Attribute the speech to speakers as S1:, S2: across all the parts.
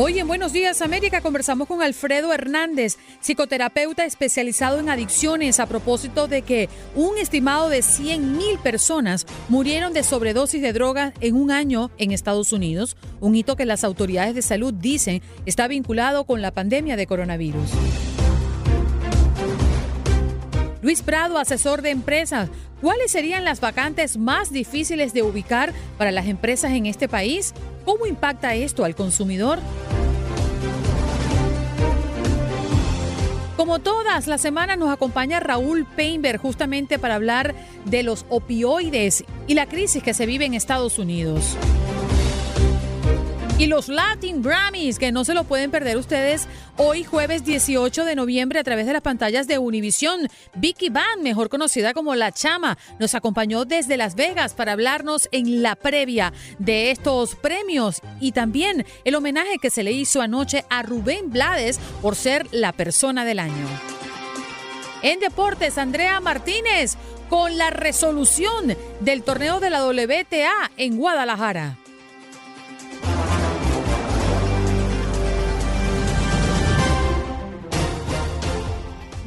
S1: Hoy en Buenos Días América conversamos con Alfredo Hernández, psicoterapeuta especializado en adicciones, a propósito de que un estimado de 100 mil personas murieron de sobredosis de drogas en un año en Estados Unidos, un hito que las autoridades de salud dicen está vinculado con la pandemia de coronavirus. Luis Prado, asesor de empresas. ¿Cuáles serían las vacantes más difíciles de ubicar para las empresas en este país? ¿Cómo impacta esto al consumidor? Como todas las semanas nos acompaña Raúl Peinberg justamente para hablar de los opioides y la crisis que se vive en Estados Unidos. Y los Latin Grammys, que no se lo pueden perder ustedes hoy jueves 18 de noviembre a través de las pantallas de Univision. Vicky Van, mejor conocida como La Chama, nos acompañó desde Las Vegas para hablarnos en la previa de estos premios y también el homenaje que se le hizo anoche a Rubén Blades por ser la persona del año. En deportes, Andrea Martínez con la resolución del torneo de la WTA en Guadalajara.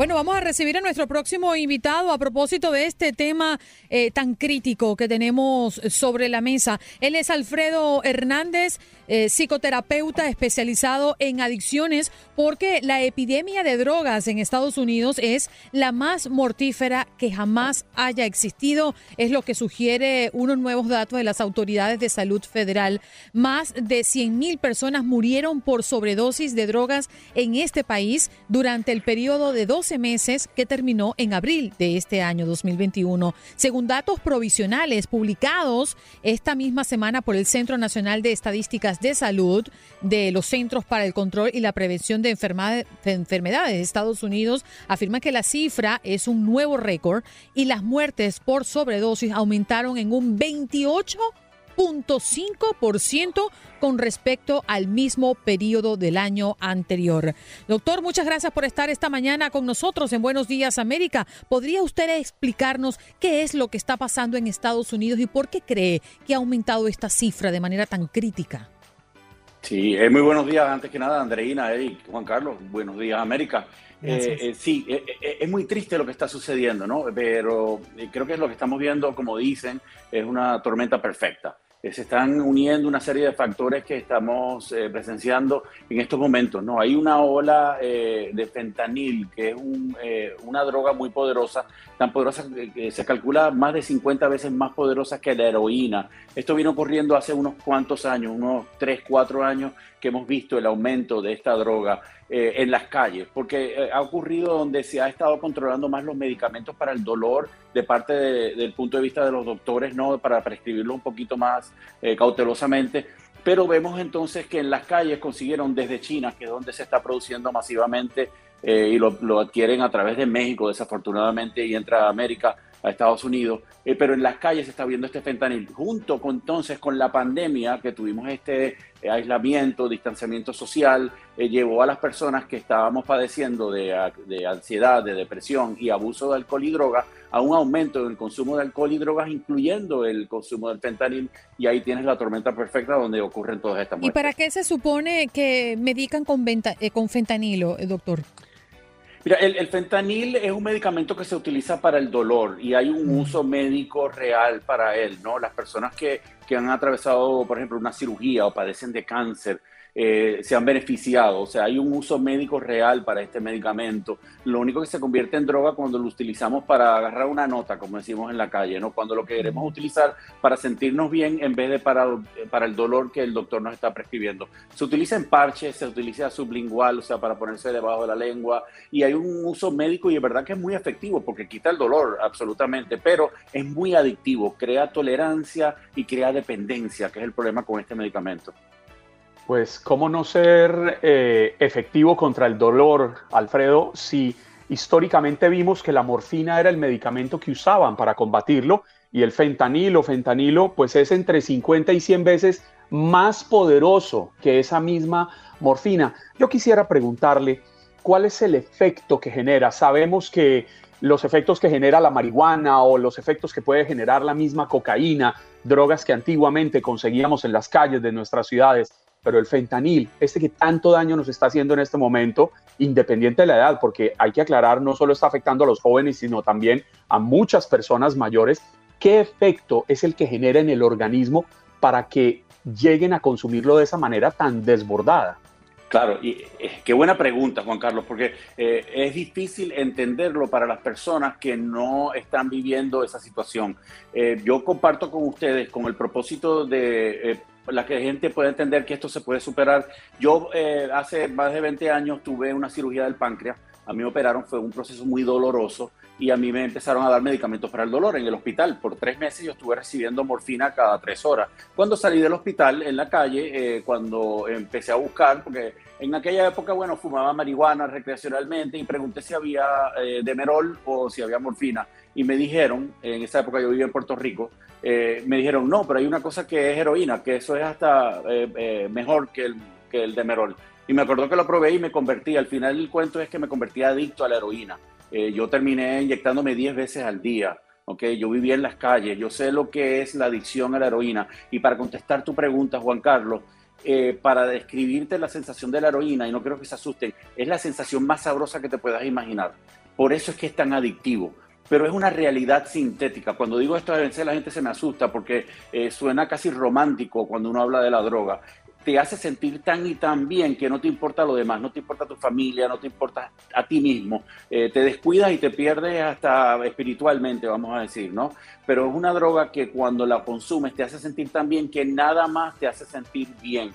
S1: Bueno, vamos a recibir a nuestro próximo invitado a propósito de este tema eh, tan crítico que tenemos sobre la mesa. Él es Alfredo Hernández, eh, psicoterapeuta especializado en adicciones, porque la epidemia de drogas en Estados Unidos es la más mortífera que jamás haya existido. Es lo que sugiere unos nuevos datos de las autoridades de salud federal. Más de 100 mil personas murieron por sobredosis de drogas en este país durante el periodo de 12 meses que terminó en abril de este año 2021. Según datos provisionales publicados esta misma semana por el Centro Nacional de Estadísticas de Salud de los Centros para el Control y la Prevención de Enfermedades de Estados Unidos, afirma que la cifra es un nuevo récord y las muertes por sobredosis aumentaron en un 28 ciento con respecto al mismo periodo del año anterior. Doctor, muchas gracias por estar esta mañana con nosotros en Buenos Días América. ¿Podría usted explicarnos qué es lo que está pasando en Estados Unidos y por qué cree que ha aumentado esta cifra de manera tan crítica?
S2: Sí, eh, muy buenos días, antes que nada, Andreina, Eric, Juan Carlos, buenos días, América. Eh, eh, sí, es muy triste lo que está sucediendo, ¿no? Pero creo que es lo que estamos viendo, como dicen, es una tormenta perfecta. Eh, se están uniendo una serie de factores que estamos eh, presenciando en estos momentos. ¿no? Hay una ola eh, de fentanil, que es una droga muy poderosa, tan poderosa que, se calcula más de 50 veces más poderosa que la heroína. Esto vino ocurriendo hace unos cuantos años, unos 3, 4 años, que hemos visto el aumento de esta droga. Eh, en las calles, porque eh, ha ocurrido donde se ha estado controlando más los medicamentos para el dolor de parte del punto de vista de los doctores, no para prescribirlo un poquito más eh, cautelosamente. Pero vemos entonces que en las calles consiguieron desde China, que es donde se está produciendo masivamente y lo, lo, adquieren a través de México, desafortunadamente, y entra a América, a Estados Unidos, eh, pero en las calles se está viendo este fentanil. Junto con entonces con la pandemia, que tuvimos este eh, aislamiento, distanciamiento social, eh, llevó a las personas que estábamos padeciendo de, de, ansiedad, de depresión y abuso de alcohol y drogas a un aumento en el consumo de alcohol y drogas, incluyendo el consumo del fentanil, y ahí tienes la tormenta perfecta donde ocurren todas estas muertes.
S1: ¿Y para qué se supone que medican con, con fentanilo, doctor?
S2: Mira, el, fentanil es un medicamento que se utiliza para el dolor y hay un uso médico real para él, ¿no? Las personas que, que han atravesado, por ejemplo, una cirugía o padecen de cáncer, eh, se han beneficiado. O sea, hay un uso médico real para este medicamento. Lo único que se convierte en droga cuando lo utilizamos para agarrar una nota, como decimos en la calle, ¿no? Cuando lo queremos utilizar para sentirnos bien en vez de para, para el dolor que el doctor nos está prescribiendo. Se utiliza en parches, se utiliza sublingual, o sea, para ponerse debajo de la lengua, y hay un uso médico y es verdad que es muy efectivo porque quita el dolor, absolutamente, pero es muy adictivo, crea tolerancia y crea dependencia, que es el problema con este medicamento.
S3: Pues, ¿cómo no ser eh, efectivo contra el dolor, Alfredo, si históricamente vimos que la morfina era el medicamento que usaban para combatirlo y el fentanilo, fentanilo, pues es entre 50 y 100 veces más poderoso que esa misma morfina. Yo quisiera preguntarle, ¿cuál es el efecto que genera? Sabemos que los efectos que genera la marihuana o los efectos que puede generar la misma cocaína, drogas que antiguamente conseguíamos en las calles de nuestras ciudades, pero el fentanil, este que tanto daño nos está haciendo en este momento, independiente de la edad, porque hay que aclarar, no solo está afectando a los jóvenes, sino también a muchas personas mayores, ¿qué efecto es el que genera en el organismo para que lleguen a consumirlo de esa manera tan desbordada?
S2: Claro, y eh, qué buena pregunta, Juan Carlos, porque eh, es difícil entenderlo para las personas que no están viviendo esa situación. Eh, yo comparto con ustedes con el propósito de la que la gente pueda entender que esto se puede superar. Yo hace más de 20 años tuve una cirugía del páncreas, a mí me operaron, fue un proceso muy doloroso y a mí me empezaron a dar medicamentos para el dolor en el hospital. Por tres meses yo estuve recibiendo morfina cada tres horas. Cuando salí del hospital en la calle, eh, cuando empecé a buscar, porque en aquella época, bueno, fumaba marihuana recreacionalmente y pregunté si había eh, demerol o si había morfina. Y me dijeron, en esa época yo vivía en Puerto Rico, eh, me dijeron, no, pero hay una cosa que es heroína, que eso es hasta mejor que el, que el demerol. Y me acuerdo que lo probé y me convertí. Al final el cuento es que me convertí adicto a la heroína. Eh, yo terminé inyectándome 10 veces al día. Okay, yo vivía en las calles, yo sé lo que es la adicción a la heroína. Y para contestar tu pregunta, Juan Carlos, eh, para describirte la sensación de la heroína, y no creo que se asusten, es la sensación más sabrosa que te puedas imaginar. Por eso es que es tan adictivo. Pero es una realidad sintética. Cuando digo esto a veces la gente se me asusta porque eh, suena casi romántico cuando uno habla de la droga te hace sentir tan y tan bien que no te importa lo demás, no te importa tu familia, no te importa a ti mismo, eh, te descuidas y te pierdes hasta espiritualmente, vamos a decir, ¿no? Pero es una droga que cuando la consumes te hace sentir tan bien que nada más te hace sentir bien.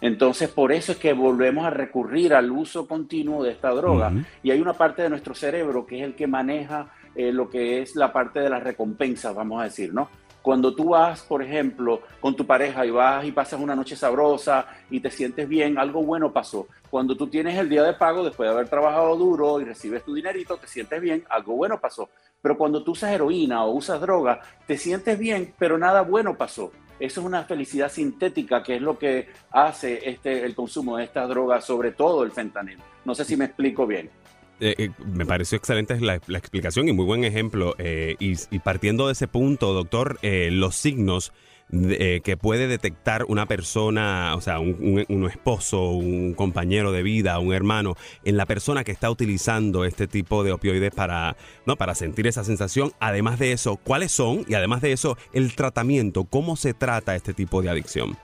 S2: Entonces, por eso es que volvemos a recurrir al uso continuo de esta droga. Y hay una parte de nuestro cerebro que es el que maneja eh, lo que es la parte de las recompensas, vamos a decir, ¿no? Cuando tú vas, por ejemplo, con tu pareja y vas y pasas una noche sabrosa y te sientes bien, algo bueno pasó. Cuando tú tienes el día de pago después de haber trabajado duro y recibes tu dinerito, te sientes bien, algo bueno pasó. Pero cuando tú usas heroína o usas droga, te sientes bien, pero nada bueno pasó. Eso es una felicidad sintética, que es lo que hace este, el consumo de estas drogas, sobre todo el fentanil. No sé si me explico bien.
S4: Eh, eh, me pareció excelente la, explicación y muy buen ejemplo. Eh, y, partiendo de ese punto, doctor, los signos que puede detectar una persona, o sea, un, esposo, un compañero de vida, un hermano, en la persona que está utilizando este tipo de opioides para, ¿no? para sentir esa sensación. Además de eso, ¿cuáles son? Y además de eso, el tratamiento, ¿cómo se trata este tipo de adicción?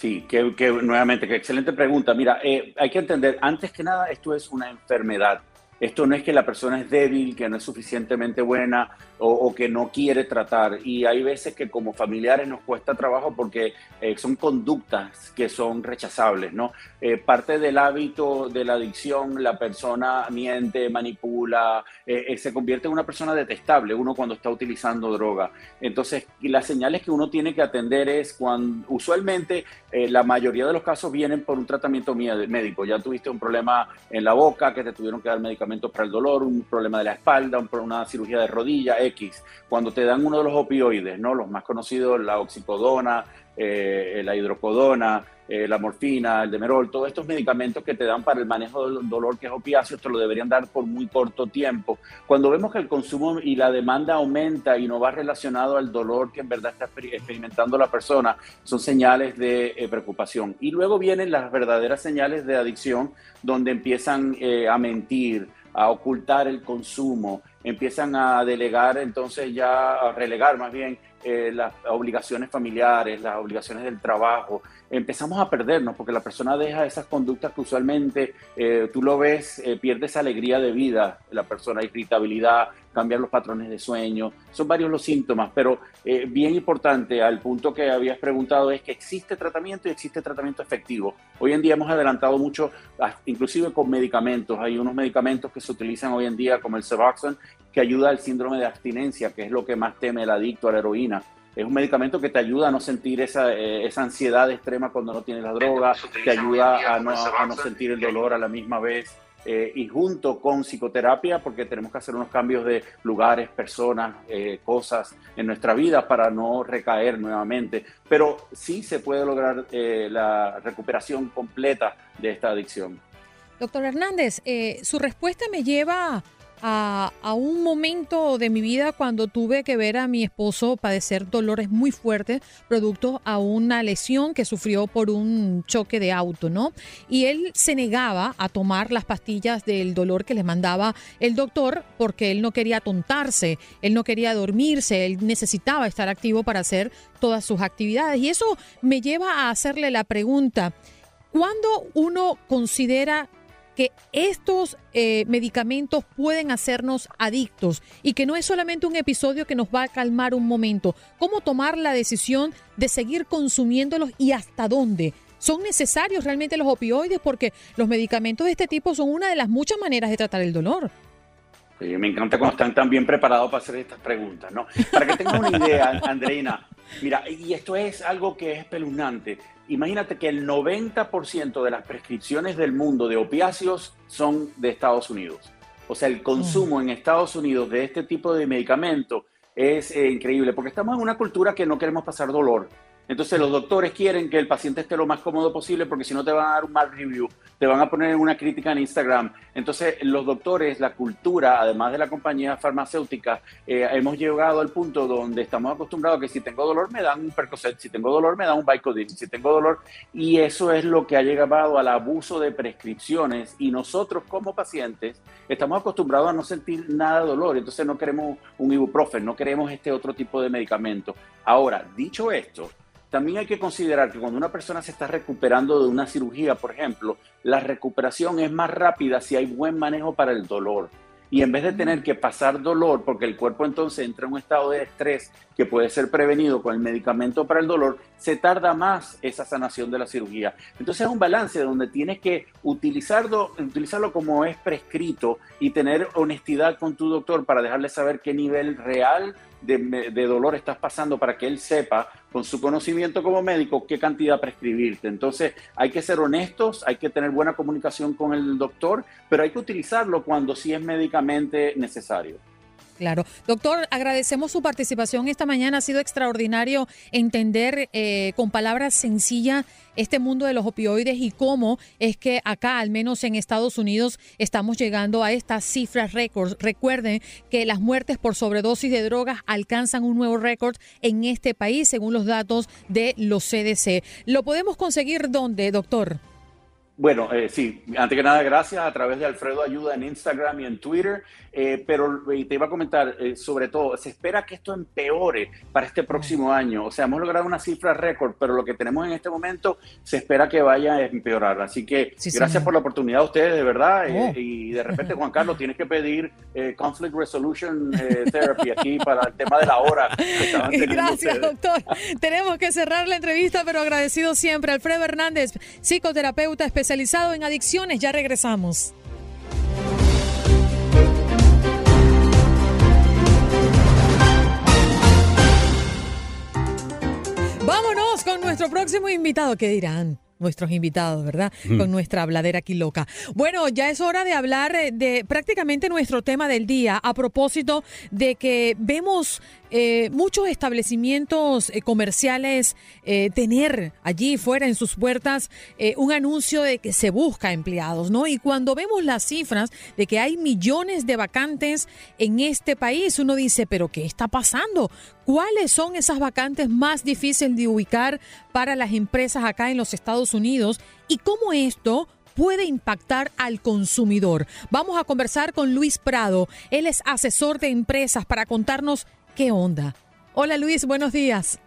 S2: Sí, que, nuevamente, qué excelente pregunta. Mira, eh, hay que entender, antes que nada, esto es una enfermedad. Esto no es que la persona es débil, que no es suficientemente buena o, que no quiere tratar. Y hay veces que como familiares nos cuesta trabajo porque eh, son conductas que son rechazables, ¿no? Eh, parte del hábito de la adicción, la persona miente, manipula, eh, se convierte en una persona detestable uno cuando está utilizando droga. Entonces, las señales que uno tiene que atender es cuando usualmente la mayoría de los casos vienen por un tratamiento médico. Ya tuviste un problema en la boca, que te tuvieron que dar medicamentos para el dolor, un problema de la espalda, una cirugía de rodilla, cuando te dan uno de los opioides, ¿no? Los más conocidos, la oxicodona, eh, la hidrocodona, eh, la morfina, el demerol, todos estos medicamentos que te dan para el manejo del dolor que es opiáceo, te lo deberían dar por muy corto tiempo. Cuando vemos que el consumo y la demanda aumenta y no va relacionado al dolor que en verdad está experimentando la persona, son señales de eh, preocupación. Y luego vienen las verdaderas señales de adicción, donde empiezan a mentir, a ocultar el consumo, empiezan a delegar, entonces ya a relegar más bien eh, las obligaciones familiares, las obligaciones del trabajo, empezamos a perdernos porque la persona deja esas conductas que usualmente eh, tú lo ves, eh, pierde esa alegría de vida, la persona, irritabilidad, cambiar los patrones de sueño, son varios los síntomas, pero bien importante al punto que habías preguntado es que existe tratamiento y existe tratamiento efectivo. Hoy en día hemos adelantado mucho, inclusive con medicamentos, hay unos medicamentos que se utilizan hoy en día como el Suboxone que ayuda al síndrome de abstinencia, que es lo que más teme el adicto a la heroína. Es un medicamento que te ayuda a no sentir esa, eh, esa ansiedad extrema cuando no tienes la droga, te ayuda a no, a no sentir el dolor a la misma vez. Eh, y junto con psicoterapia, porque tenemos que hacer unos cambios de lugares, personas, eh, cosas en nuestra vida para no recaer nuevamente. Pero sí se puede lograr la recuperación completa de esta adicción.
S1: Doctor Hernández, su respuesta me lleva a, un momento de mi vida cuando tuve que ver a mi esposo padecer dolores muy fuertes producto a una lesión que sufrió por un choque de auto, ¿no? Y él se negaba a tomar las pastillas del dolor que le mandaba el doctor porque él no quería atontarse, él no quería dormirse, él necesitaba estar activo para hacer todas sus actividades. Y eso me lleva a hacerle la pregunta, ¿cuándo uno considera que estos eh, medicamentos pueden hacernos adictos y que no es solamente un episodio que nos va a calmar un momento. ¿Cómo tomar la decisión de seguir consumiéndolos y hasta dónde? ¿Son necesarios realmente los opioides? Porque los medicamentos de este tipo son una de las muchas maneras de tratar el dolor.
S2: me encanta cuando están tan bien preparados para hacer estas preguntas, ¿no? Para que tengan una idea, Andreina, mira, y esto es algo que es espeluznante imagínate que el 90% de las prescripciones del mundo de opiáceos son de Estados Unidos. O sea, el consumo en Estados Unidos de este tipo de medicamento es eh, increíble, porque estamos en una cultura que no queremos pasar dolor. Entonces los doctores quieren que el paciente esté lo más cómodo posible porque si no te van a dar un mal review, te van a poner una crítica en Instagram. Entonces los doctores, la cultura, además de la compañía farmacéutica, eh, hemos llegado al punto donde estamos acostumbrados a que si tengo dolor me dan un Percocet, si tengo dolor me dan un Vicodin, si tengo dolor y eso es lo que ha llegado al abuso de prescripciones y nosotros como pacientes estamos acostumbrados a no sentir nada de dolor, entonces no queremos un ibuprofen, no queremos este otro tipo de medicamento. Ahora, dicho esto, también hay que considerar que cuando una persona se está recuperando de una cirugía, por ejemplo, la recuperación es más rápida si hay buen manejo para el dolor. Y en vez de tener que pasar dolor, porque el cuerpo entonces entra en un estado de estrés que puede ser prevenido con el medicamento para el dolor, se tarda más esa sanación de la cirugía. Entonces es un balance donde tienes que utilizarlo, utilizarlo como es prescrito y tener honestidad con tu doctor para dejarle saber qué nivel real de, dolor estás pasando para que él sepa con su conocimiento como médico qué cantidad prescribirte. Entonces hay que ser honestos, hay que tener buena comunicación con el doctor, pero hay que utilizarlo cuando sí es médicamente necesario.
S1: Claro. Doctor, agradecemos su participación esta mañana. Ha sido extraordinario entender eh, con palabras sencillas este mundo de los opioides y cómo es que acá, al menos en Estados Unidos, estamos llegando a estas cifras récords. Recuerden que las muertes por sobredosis de drogas alcanzan un nuevo récord en este país, según los datos de los CDC. ¿Lo podemos conseguir dónde, doctor?
S2: Bueno, eh, sí, antes que nada, gracias a través de Alfredo Ayuda en Instagram y en Twitter. Eh, pero te iba a comentar, eh, sobre todo, se espera que esto empeore para este próximo año. O sea, hemos logrado una cifra récord, pero lo que tenemos en este momento se espera que vaya a empeorar. Así que gracias por la oportunidad a ustedes, de verdad. Oh. y de repente, Juan Carlos, tienes que pedir Conflict Resolution Therapy aquí para el tema de la hora.
S1: gracias, doctor. tenemos que cerrar la entrevista, pero agradecido siempre. Alfredo Hernández, psicoterapeuta especialista especializado en adicciones. Ya regresamos. Vámonos con nuestro próximo invitado. ¿Qué dirán? nuestros invitados, ¿verdad? Con nuestra habladera aquí loca. Bueno, ya es hora de hablar eh, de prácticamente nuestro tema del día a propósito de que vemos eh, muchos establecimientos eh, comerciales eh, tener allí fuera en sus puertas un anuncio de que se busca empleados, ¿no? Y cuando vemos las cifras de que hay millones de vacantes en este país, uno dice, pero ¿qué está pasando? ¿Cuáles son esas vacantes más difíciles de ubicar para las empresas acá en los Estados Unidos? ¿Y cómo esto puede impactar al consumidor. Vamos a conversar con Luis Prado. Él es asesor de empresas para contarnos qué onda. Hola Luis, buenos días.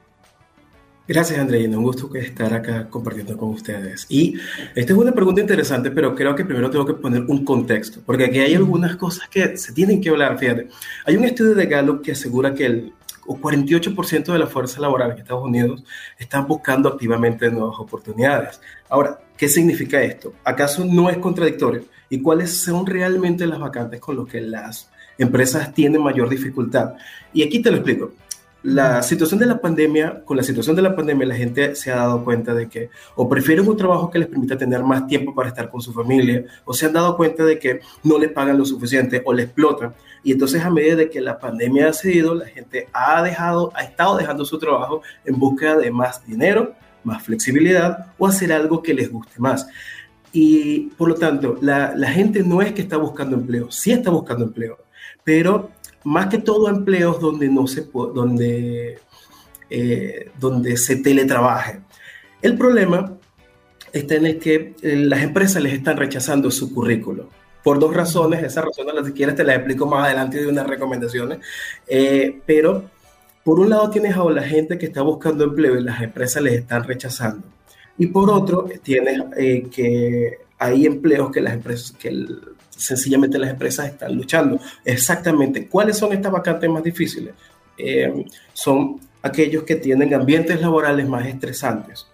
S5: Gracias, Andreina. Un gusto estar acá compartiendo con ustedes. Y esta es una pregunta interesante, pero creo que primero tengo que poner un contexto, porque aquí hay algunas cosas que se tienen que hablar. Fíjate, hay un estudio de Gallup que asegura que el 48% de la fuerza laboral en Estados Unidos están buscando activamente nuevas oportunidades. Ahora, ¿qué significa esto? ¿Acaso no es contradictorio? ¿Y cuáles son realmente las vacantes con las que las empresas tienen mayor dificultad? Y aquí te lo explico la situación de la pandemia, con la situación de la pandemia, la gente se ha dado cuenta de que o prefieren un trabajo que les permita tener más tiempo para estar con su familia, o se han dado cuenta de que no les pagan lo suficiente o les explotan. Y entonces a medida de que la pandemia ha cedido, la gente ha dejado, ha estado dejando su trabajo en busca de más dinero, más flexibilidad o hacer algo que les guste más. Y por lo tanto, la, la gente no es que está buscando empleo, sí está buscando empleo, pero más que todo empleos donde, no se donde, eh, donde se teletrabaje. El problema está en el que eh, las empresas les están rechazando su currículo. Por dos razones, esas razones las que quieras te las explico más adelante de unas recomendaciones, eh, pero por un lado tienes a la gente que está buscando empleo y las empresas les están rechazando. Y por otro, tienes que hay empleos que las empresas, que sencillamente las empresas están luchando. Exactamente, ¿cuáles son estas vacantes más difíciles? Eh, son aquellos que tienen ambientes laborales más estresantes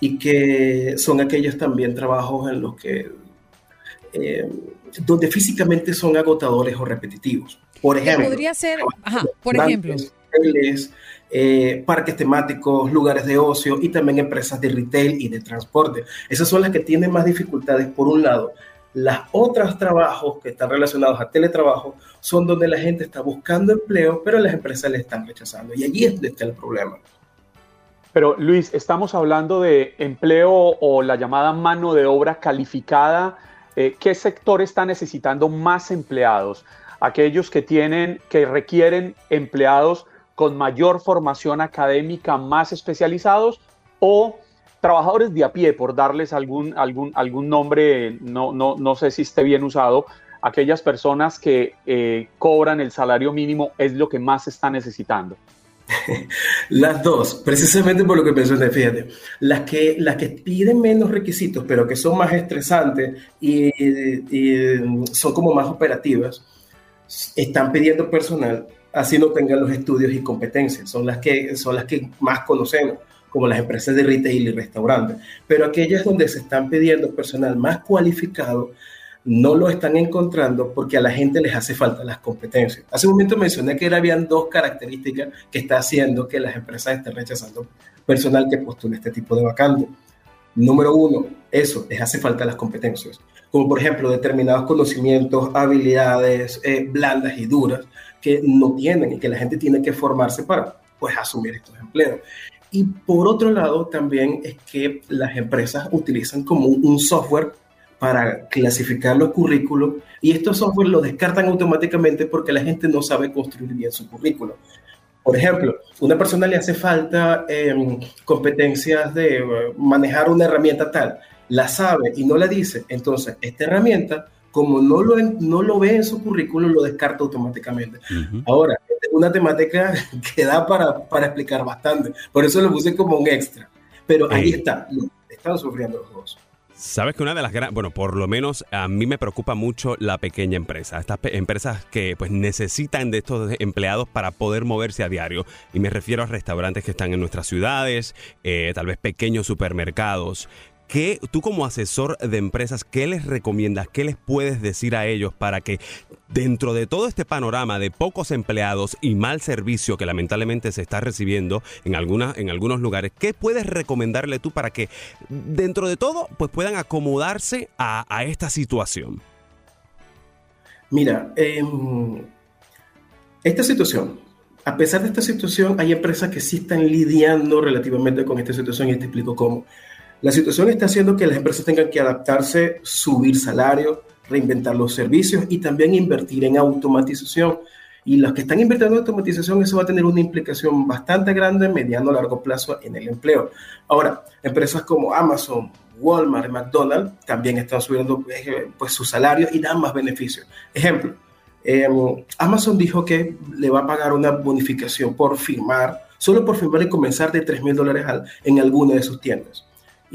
S5: y que son aquellos también trabajos en los que eh, donde físicamente son agotadores o repetitivos. Por ejemplo,
S1: podría ser, por ejemplo,
S5: eh, parques temáticos, lugares de ocio y también empresas de retail y de transporte. Esas son las que tienen más dificultades por un lado las otros trabajos que están relacionados a teletrabajo son donde la gente está buscando empleo, pero las empresas le están rechazando. Y allí es donde está el problema.
S3: Pero Luis, estamos hablando de empleo o la llamada mano de obra calificada. Eh, ¿Qué sector está necesitando más empleados? Aquellos que tienen, que requieren empleados con mayor formación académica, más especializados, o trabajadores de a pie, por darles algún, algún, algún nombre, no, no, no sé si esté bien usado, aquellas personas que eh, cobran el salario mínimo es lo que más está necesitando.
S5: Las dos, precisamente por lo que mencioné, fíjate, las que, las que piden menos requisitos, pero que son más estresantes y, y son como más operativas, están pidiendo personal, así no tengan los estudios y competencias, son las que, son las que más conocemos como las empresas de retail y restaurantes, pero aquellas donde se están pidiendo personal más cualificado, no lo están encontrando porque a la gente les hace falta las competencias. Hace un momento mencioné que habían dos características que está haciendo que las empresas estén rechazando personal que postule este tipo de vacante. Número uno, eso, les hace falta las competencias, como por ejemplo determinados conocimientos, habilidades eh, blandas y duras que no tienen y que la gente tiene que formarse para pues asumir estos empleos. Y por otro lado, también es que las empresas utilizan como un software para clasificar los currículos y estos software lo descartan automáticamente porque la gente no sabe construir bien su currículo. Por ejemplo, una persona le hace falta em, competencias de eh, manejar una herramienta tal, la sabe y no la dice, entonces esta herramienta, como no lo, no lo ve en su currículo, lo descarta automáticamente. Ahora, una temática que da para, para, explicar bastante. Por eso lo puse como un extra. Pero ahí está, están sufriendo los dos.
S4: Sabes que una de las grandes, bueno, por lo menos a mí me preocupa mucho la pequeña empresa, estas empresas que pues necesitan de estos empleados para poder moverse a diario. Y me refiero a restaurantes que están en nuestras ciudades, eh, tal vez pequeños supermercados. ¿Qué, tú como asesor de empresas, qué les recomiendas, qué les puedes decir a ellos para que dentro de todo este panorama de pocos empleados y mal servicio que lamentablemente se está recibiendo en, en algunos lugares, qué puedes recomendarle tú para que dentro de todo pues puedan acomodarse a, esta situación?
S5: Mira, em, esta situación, a pesar de esta situación, hay empresas que sí están lidiando relativamente con esta situación y te explico cómo. La situación está haciendo que las empresas tengan que adaptarse, subir salarios, reinventar los servicios y también invertir en automatización. Y los que están invirtiendo en automatización, eso va a tener una implicación bastante grande, mediano a largo plazo en el empleo. Ahora, empresas como Amazon, Walmart, McDonald's, también están subiendo eh, pues, sus salarios y dan más beneficios. Ejemplo, em, Amazon dijo que le va a pagar una bonificación por firmar, solo por firmar y comenzar de 3 mil dólares en alguna de sus tiendas.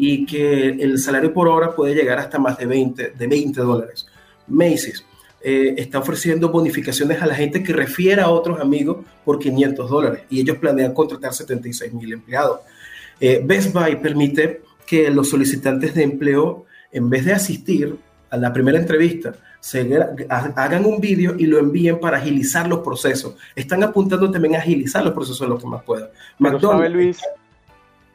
S5: Y que el salario por hora puede llegar hasta más de 20, de 20 dólares. Macy's eh, está ofreciendo bonificaciones a la gente que refiere a otros amigos por 500 dólares y ellos planean contratar 76 mil empleados. Eh, Best Buy permite que los solicitantes de empleo, en vez de asistir a la primera entrevista, se, hagan un vídeo y lo envíen para agilizar los procesos. Están apuntando también a agilizar los procesos lo que más pueda.
S3: ¿Sabe Luis,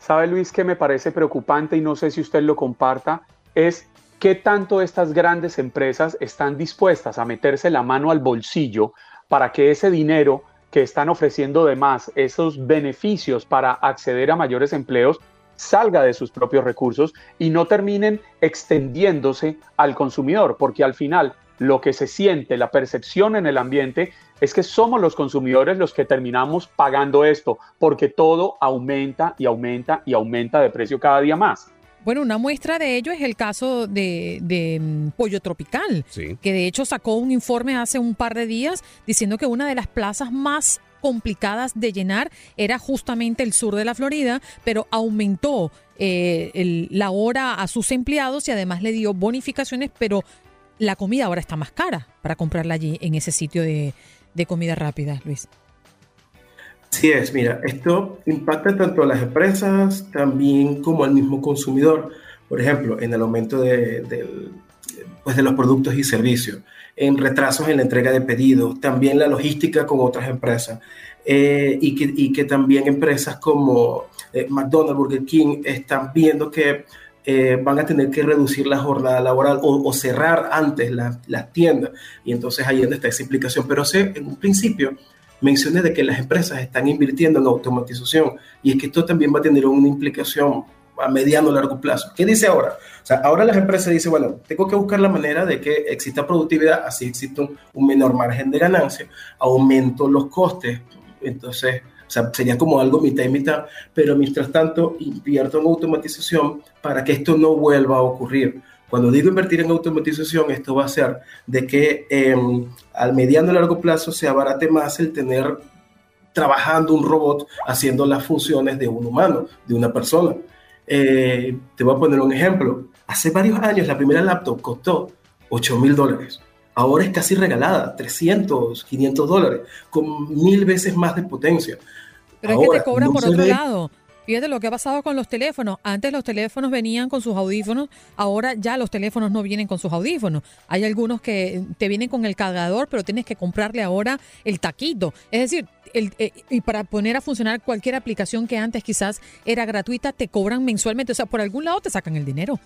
S3: sabe Luis que me parece preocupante y no sé si usted lo comparta? Es ¿Qué tanto estas grandes empresas están dispuestas a meterse la mano al bolsillo para que ese dinero que están ofreciendo de más, esos beneficios para acceder a mayores empleos, salga de sus propios recursos y no terminen extendiéndose al consumidor? Porque al final lo que se siente, la percepción en el ambiente es que somos los consumidores los que terminamos pagando esto, porque todo aumenta y aumenta y aumenta de precio cada día más.
S1: Bueno, una muestra de ello es el caso de, mm, Pollo Tropical, que de hecho sacó un informe hace un par de días diciendo que una de las plazas más complicadas de llenar era justamente el sur de la Florida, pero aumentó eh, la hora a sus empleados y además le dio bonificaciones, pero la comida ahora está más cara para comprarla allí en ese sitio de, de comida rápida, Luis.
S5: Sí es, mira, esto impacta tanto a las empresas también como al mismo consumidor. Por ejemplo, en el aumento de, pues de los productos y servicios, en retrasos en la entrega de pedidos, también la logística con otras empresas. Eh, y, que, y, que, también empresas como eh, McDonald's, Burger King están viendo que eh, van a tener que reducir la jornada laboral o, cerrar antes las tiendas. Y entonces ahí es donde está esa implicación. Pero sé, en un principio, mencioné de que las empresas están invirtiendo en automatización y es que esto también va a tener una implicación a mediano o largo plazo. ¿Qué dice ahora? O sea, ahora las empresas dicen, bueno, tengo que buscar la manera de que exista productividad, así existe un, menor margen de ganancia, aumento los costes, entonces, o sea, sería como algo mitad y mitad, pero mientras tanto invierto en automatización para que esto no vuelva a ocurrir. Cuando digo invertir en automatización, esto va a ser de que em, al mediano y largo plazo se abarate más el tener trabajando un robot haciendo las funciones de un humano, de una persona. Eh, te voy a poner un ejemplo. Hace varios años la primera laptop costó 8 mil dólares. Ahora es casi regalada, 300, 500 dólares, con mil veces más de potencia.
S1: Pero es que te cobran por otro lado. Fíjate lo que ha pasado con los teléfonos. Antes los teléfonos venían con sus audífonos, ahora ya los teléfonos no vienen con sus audífonos. Hay algunos que te vienen con el cargador, pero tienes que comprarle ahora el taquito. Es decir, el, eh, y para poner a funcionar cualquier aplicación que antes quizás era gratuita, te cobran mensualmente. O sea, por algún lado te sacan el dinero.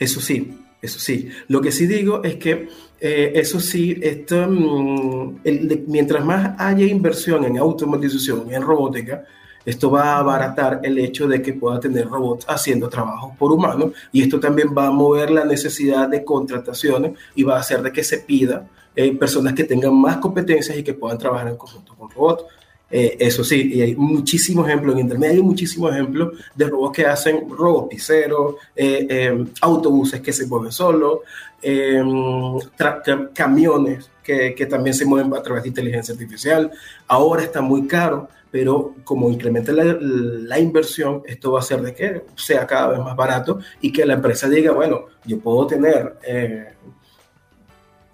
S5: Eso sí, eso sí. Lo que sí digo es que eh, eso sí, esto, mm, mientras más haya inversión en automatización, en robótica, esto va a abaratar el hecho de que pueda tener robots haciendo trabajo por humanos y esto también va a mover la necesidad de contrataciones y va a hacer de que se pida eh, personas que tengan más competencias y que puedan trabajar en conjunto con robots. Eh, eso sí, y hay muchísimos ejemplos en Internet, hay muchísimos ejemplos de robots que hacen robots eh, autobuses que se mueven solos, camiones que, que, también se mueven a través de inteligencia artificial. Ahora está muy caro pero como incrementa la, inversión, esto va a hacer de que sea cada vez más barato y que la empresa diga, bueno, yo puedo tener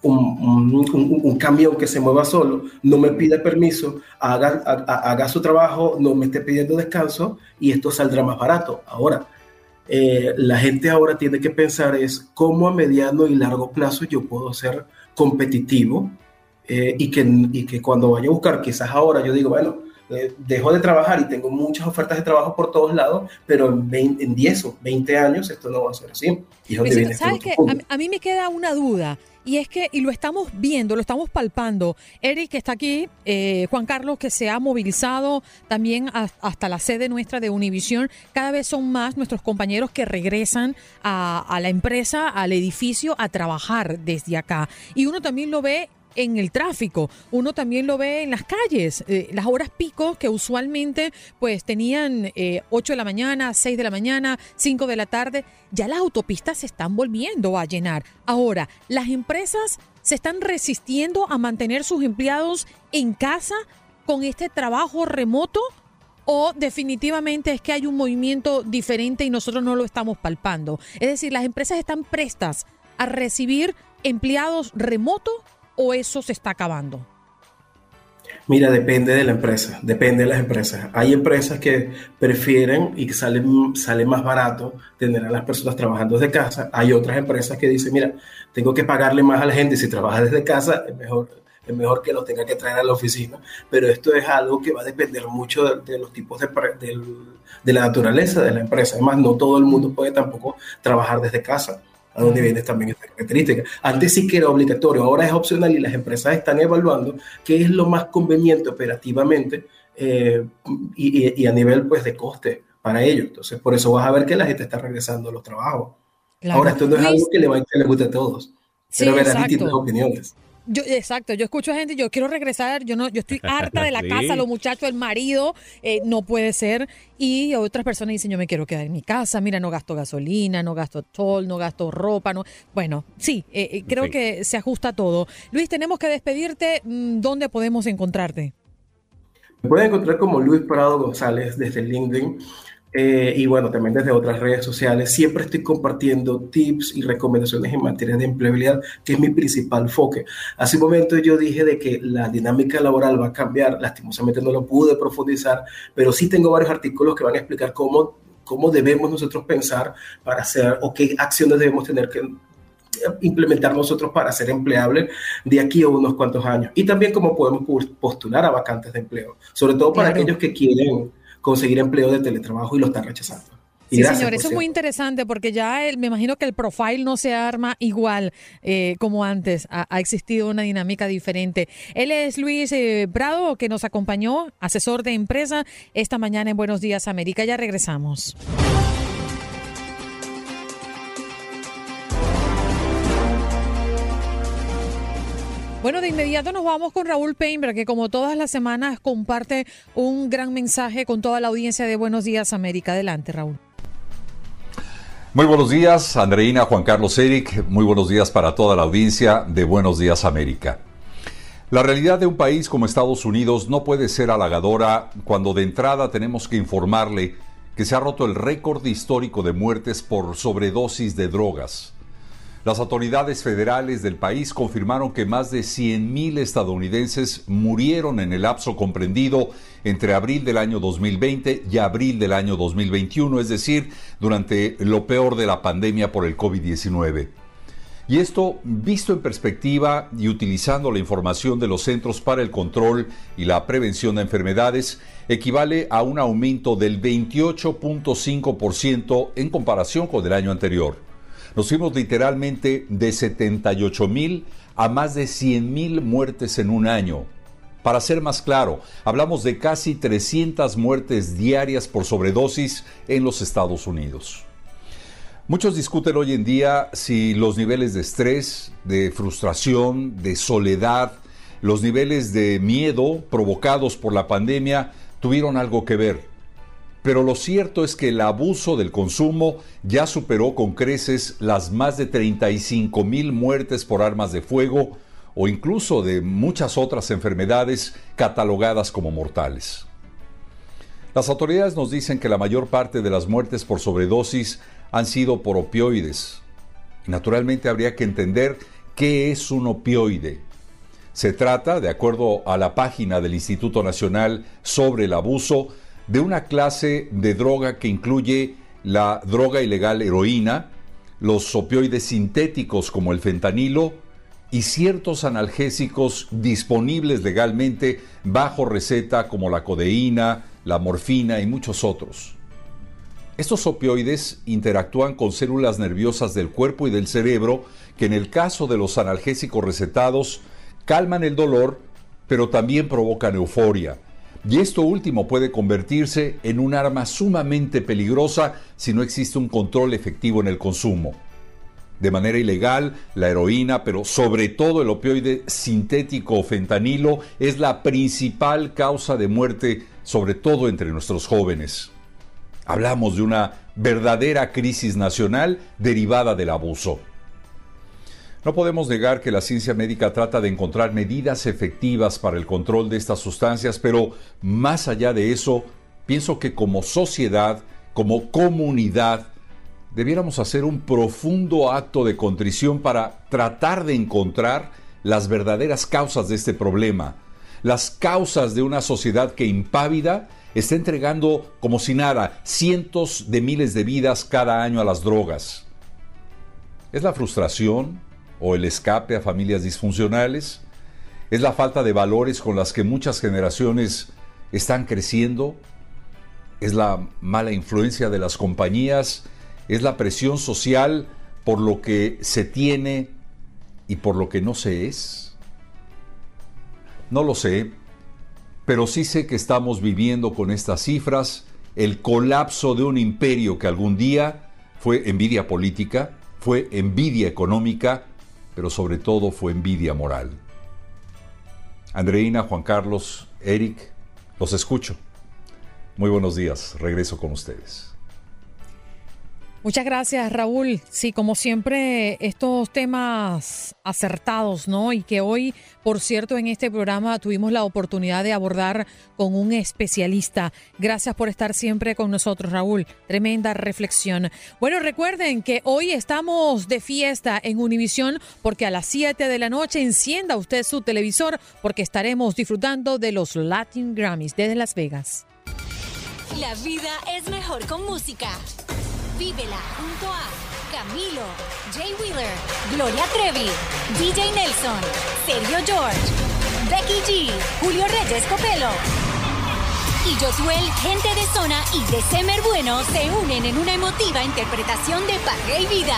S5: eh, un, camión que se mueva solo, no me pida permiso, haga, haga, su trabajo, no me esté pidiendo descanso y esto saldrá más barato. Ahora, eh, la gente ahora tiene que pensar es cómo a mediano y largo plazo yo puedo ser competitivo eh, y, que, y que cuando vaya a buscar, quizás ahora yo digo, bueno, eh, dejo de trabajar y tengo muchas ofertas de trabajo por todos lados, pero en, en 10 o 20 años esto no va a ser así.
S1: Y ¿Sabes A, mí me queda una duda. Y es que, y lo estamos viendo, lo estamos palpando. Eric que está aquí, eh, Juan Carlos que se ha movilizado también hasta la sede nuestra de Univisión. Cada vez son más nuestros compañeros que regresan a, a la empresa, al edificio, a trabajar desde acá. Y uno también lo ve en el tráfico, uno también lo ve en las calles, eh, las horas pico que usualmente pues tenían 8 de la mañana, 6 de la mañana, 5 de la tarde, ya las autopistas se están volviendo a llenar. Ahora, las empresas se están resistiendo a mantener sus empleados en casa con este trabajo remoto o definitivamente es que hay un movimiento diferente y nosotros no lo estamos palpando. Es decir, las empresas están prestas a recibir empleados remotos o eso se está acabando.
S5: Mira, depende de la empresa, depende de las empresas. Hay empresas que prefieren y que salen, sale más barato tener a las personas trabajando desde casa. Hay otras empresas que dicen, mira, tengo que pagarle más a la gente si trabaja desde casa, es mejor es mejor que lo tenga que traer a la oficina, pero esto es algo que va a depender mucho de, los tipos de, de, la naturaleza de la empresa. Además, no todo el mundo puede tampoco trabajar desde casa, a donde viene también esta característica. Antes sí que era obligatorio, ahora es opcional y las empresas están evaluando qué es lo más conveniente operativamente eh, y, a nivel pues, de coste para ellos. Entonces, por eso vas a ver que la gente está regresando a los trabajos. Ahora, esto no es algo que le, va, que le guste a todos, pero habrá distintas opiniones.
S1: Yo, exacto, yo escucho a gente, yo quiero regresar, yo no, yo estoy harta de la casa, los muchachos, el marido, eh, no puede ser. Y otras personas dicen, yo me quiero quedar en mi casa, mira, no gasto gasolina, no gasto toll, no gasto ropa, no. Bueno, sí, eh, eh, creo que se ajusta todo. Luis, tenemos que despedirte. Mm, ¿Dónde podemos encontrarte?
S5: Me pueden encontrar como Luis Prado González desde LinkedIn. Eh, y bueno, también desde otras redes sociales. Siempre estoy compartiendo tips y recomendaciones en materia de empleabilidad, que es mi principal enfoque. Hace un momento yo dije de que la dinámica laboral va a cambiar, lastimosamente no lo pude profundizar, pero sí tengo varios artículos que van a explicar cómo, cómo debemos nosotros pensar para hacer o qué acciones debemos tener que implementar nosotros para ser empleables de aquí a unos cuantos años. Y también cómo podemos postular a vacantes de empleo, sobre todo para aquellos que quieren conseguir empleo de teletrabajo y lo están rechazando.
S1: sí, señor, eso es muy interesante porque ya me imagino que el profile no se arma igual eh, como antes. Ha, existido una dinámica diferente. Él es Luis eh, Prado, que nos acompañó, asesor de empresa, esta mañana en Buenos Días América. Ya regresamos. Bueno, de inmediato nos vamos con Raúl Peinberg, que como todas las semanas comparte un gran mensaje con toda la audiencia de Buenos Días América. Adelante, Raúl.
S6: Muy buenos días, Andreina, Juan Carlos Eric. Muy buenos días para toda la audiencia de Buenos Días América. La realidad de un país como Estados Unidos no puede ser halagadora cuando de entrada tenemos que informarle que se ha roto el récord histórico de muertes por sobredosis de drogas. Las autoridades federales del país confirmaron que más de 100.000 estadounidenses murieron en el lapso comprendido entre abril del año 2020 y abril del año 2021, es decir, durante lo peor de la pandemia por el COVID-19. Y esto, visto en perspectiva y utilizando la información de los Centros para el Control y la Prevención de Enfermedades, equivale a un aumento del 28.5% en comparación con el año anterior. Nos fuimos literalmente de 78 mil a más de 100 mil muertes en un año. Para ser más claro, hablamos de casi 300 muertes diarias por sobredosis en los Estados Unidos. Muchos discuten hoy en día si los niveles de estrés, de frustración, de soledad, los niveles de miedo provocados por la pandemia tuvieron algo que ver pero lo cierto es que el abuso del consumo ya superó con creces las más de 35 mil muertes por armas de fuego o incluso de muchas otras enfermedades catalogadas como mortales. Las autoridades nos dicen que la mayor parte de las muertes por sobredosis han sido por opioides. Naturalmente habría que entender qué es un opioide. Se trata, de acuerdo a la página del Instituto Nacional sobre el Abuso, de una clase de droga que incluye la droga ilegal heroína, los opioides sintéticos como el fentanilo y ciertos analgésicos disponibles legalmente bajo receta como la codeína, la morfina y muchos otros. Estos opioides interactúan con células nerviosas del cuerpo y del cerebro que en el caso de los analgésicos recetados calman el dolor, pero también provocan euforia y esto último puede convertirse en un arma sumamente peligrosa si no existe un control efectivo en el consumo. de manera ilegal, la heroína, pero sobre todo el opioide sintético o fentanilo es la principal causa de muerte, sobre todo entre nuestros jóvenes. Hablamos de una verdadera crisis nacional derivada del abuso. No podemos negar que la ciencia médica trata de encontrar medidas efectivas para el control de estas sustancias, pero más allá de eso, pienso que como sociedad, como comunidad, debiéramos hacer un profundo acto de contrición para tratar de encontrar las verdaderas causas de este problema, las causas de una sociedad que impávida está entregando como si nada cientos de miles de vidas cada año a las drogas. ¿Es la frustración o el escape a familias disfuncionales? ¿Es la falta de valores con las que muchas generaciones están creciendo? ¿Es la mala influencia de las compañías es la presión social por lo que se tiene y por lo que no se es? No lo sé, pero sí sé que estamos viviendo con estas cifras el colapso de un imperio que algún día fue envidia política, fue envidia económica, pero sobre todo fue envidia moral. Andreina, Juan Carlos, Eric, los escucho. Muy buenos días, regreso con ustedes.
S1: Muchas gracias, Raúl. Sí, como siempre, estos temas acertados, ¿no? Y que hoy, por cierto, en este programa tuvimos la oportunidad de abordar con un especialista. Gracias por estar siempre con nosotros, Raúl. Tremenda reflexión. Bueno, recuerden que hoy estamos de fiesta en Univisión porque a las 7 de la noche encienda usted su televisor porque estaremos disfrutando de los Latin Grammys desde Las Vegas.
S7: La vida es mejor con música. Vívela junto a Camilo, Jay Wheeler, Gloria Trevi, DJ Nelson, Sergio George, Becky G, Julio Reyes Copelo. Y Josuel, gente de zona y de Semer Bueno se unen en una emotiva interpretación de Pague y Vida.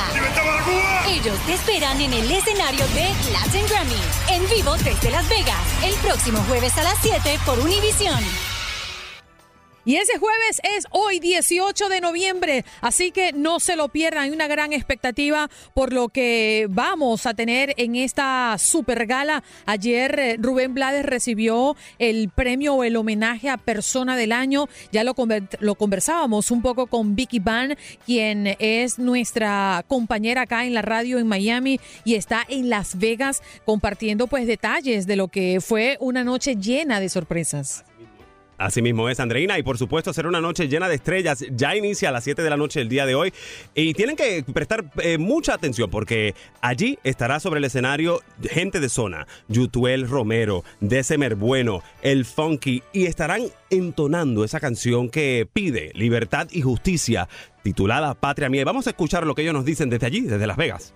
S7: Ellos te esperan en el escenario de Latin Grammy, en vivo desde Las Vegas, el próximo jueves a las 7 por Univision.
S1: Y ese jueves es hoy, 18 de noviembre, así que no se lo pierdan. Hay una gran expectativa por lo que vamos a tener en esta super gala. Ayer eh, Rubén Blades recibió el premio o el homenaje a Persona del Año. Ya lo, lo conversábamos un poco con Vicky Van, quien es nuestra compañera acá en la radio en Miami y está en Las Vegas compartiendo pues detalles de lo que fue una noche llena de sorpresas.
S4: Así mismo es, Andreina, y por supuesto será una noche llena de estrellas. Ya inicia a las 7 de la noche el día de hoy y tienen que prestar eh, mucha atención porque allí estará sobre el escenario gente de zona, Yutuel Romero, Desemer Bueno, El Funky y estarán entonando esa canción que pide libertad y justicia titulada Patria Mía. Vamos a escuchar lo que ellos nos dicen desde allí, desde Las Vegas.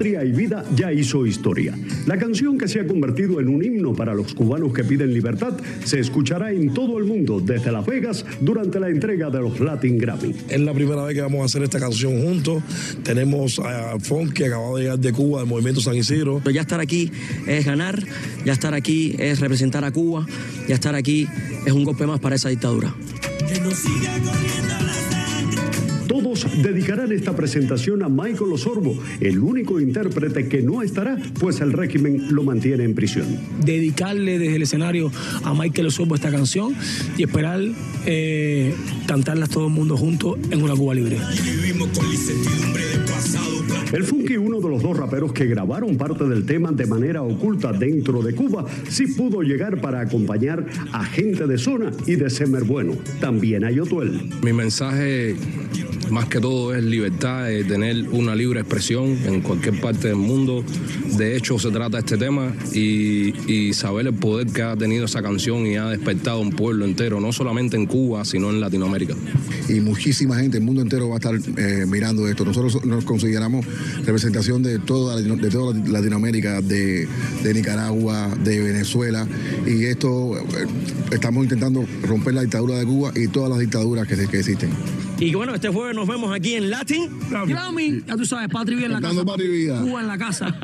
S8: Patria y Vida ya hizo historia. La canción que se ha convertido en un himno para los cubanos que piden libertad se escuchará en todo el mundo desde Las Vegas durante la entrega de los Latin Grammy.
S9: Es la primera vez que vamos a hacer esta canción juntos. Tenemos a Fonky, acabado de llegar de Cuba, del Movimiento San Isidro.
S10: Ya estar aquí es ganar, ya estar aquí es representar a Cuba, ya estar aquí es un golpe más para esa dictadura. Que nos siga
S8: todos dedicarán esta presentación a Michael Osorbo, el único intérprete que no estará, pues el régimen lo mantiene en prisión.
S11: Dedicarle desde el escenario a Michael Osorbo esta canción y esperar eh, cantarlas todo el mundo juntos en una Cuba libre.
S8: El Funky, uno de los dos raperos que grabaron parte del tema de manera oculta dentro de Cuba, sí pudo llegar para acompañar a gente de zona y de Semer Bueno. También a Yotuel.
S12: Mi mensaje más que todo es libertad, de tener una libre expresión en cualquier parte del mundo. De hecho, se trata este tema y, saber el poder que ha tenido esa canción y ha despertado un pueblo entero, no solamente en Cuba, sino en Latinoamérica.
S13: Y muchísima gente, el mundo entero va a estar eh, mirando esto. Nosotros nos consideramos representación de toda, de toda Latinoamérica, de, Nicaragua, de Venezuela, y esto eh, estamos intentando romper la dictadura de Cuba y todas las dictaduras que, que existen.
S11: Y bueno, este jueves nos vemos aquí en Latin Grammy. Ya tú sabes, Patri en la casa. Cuba en la casa.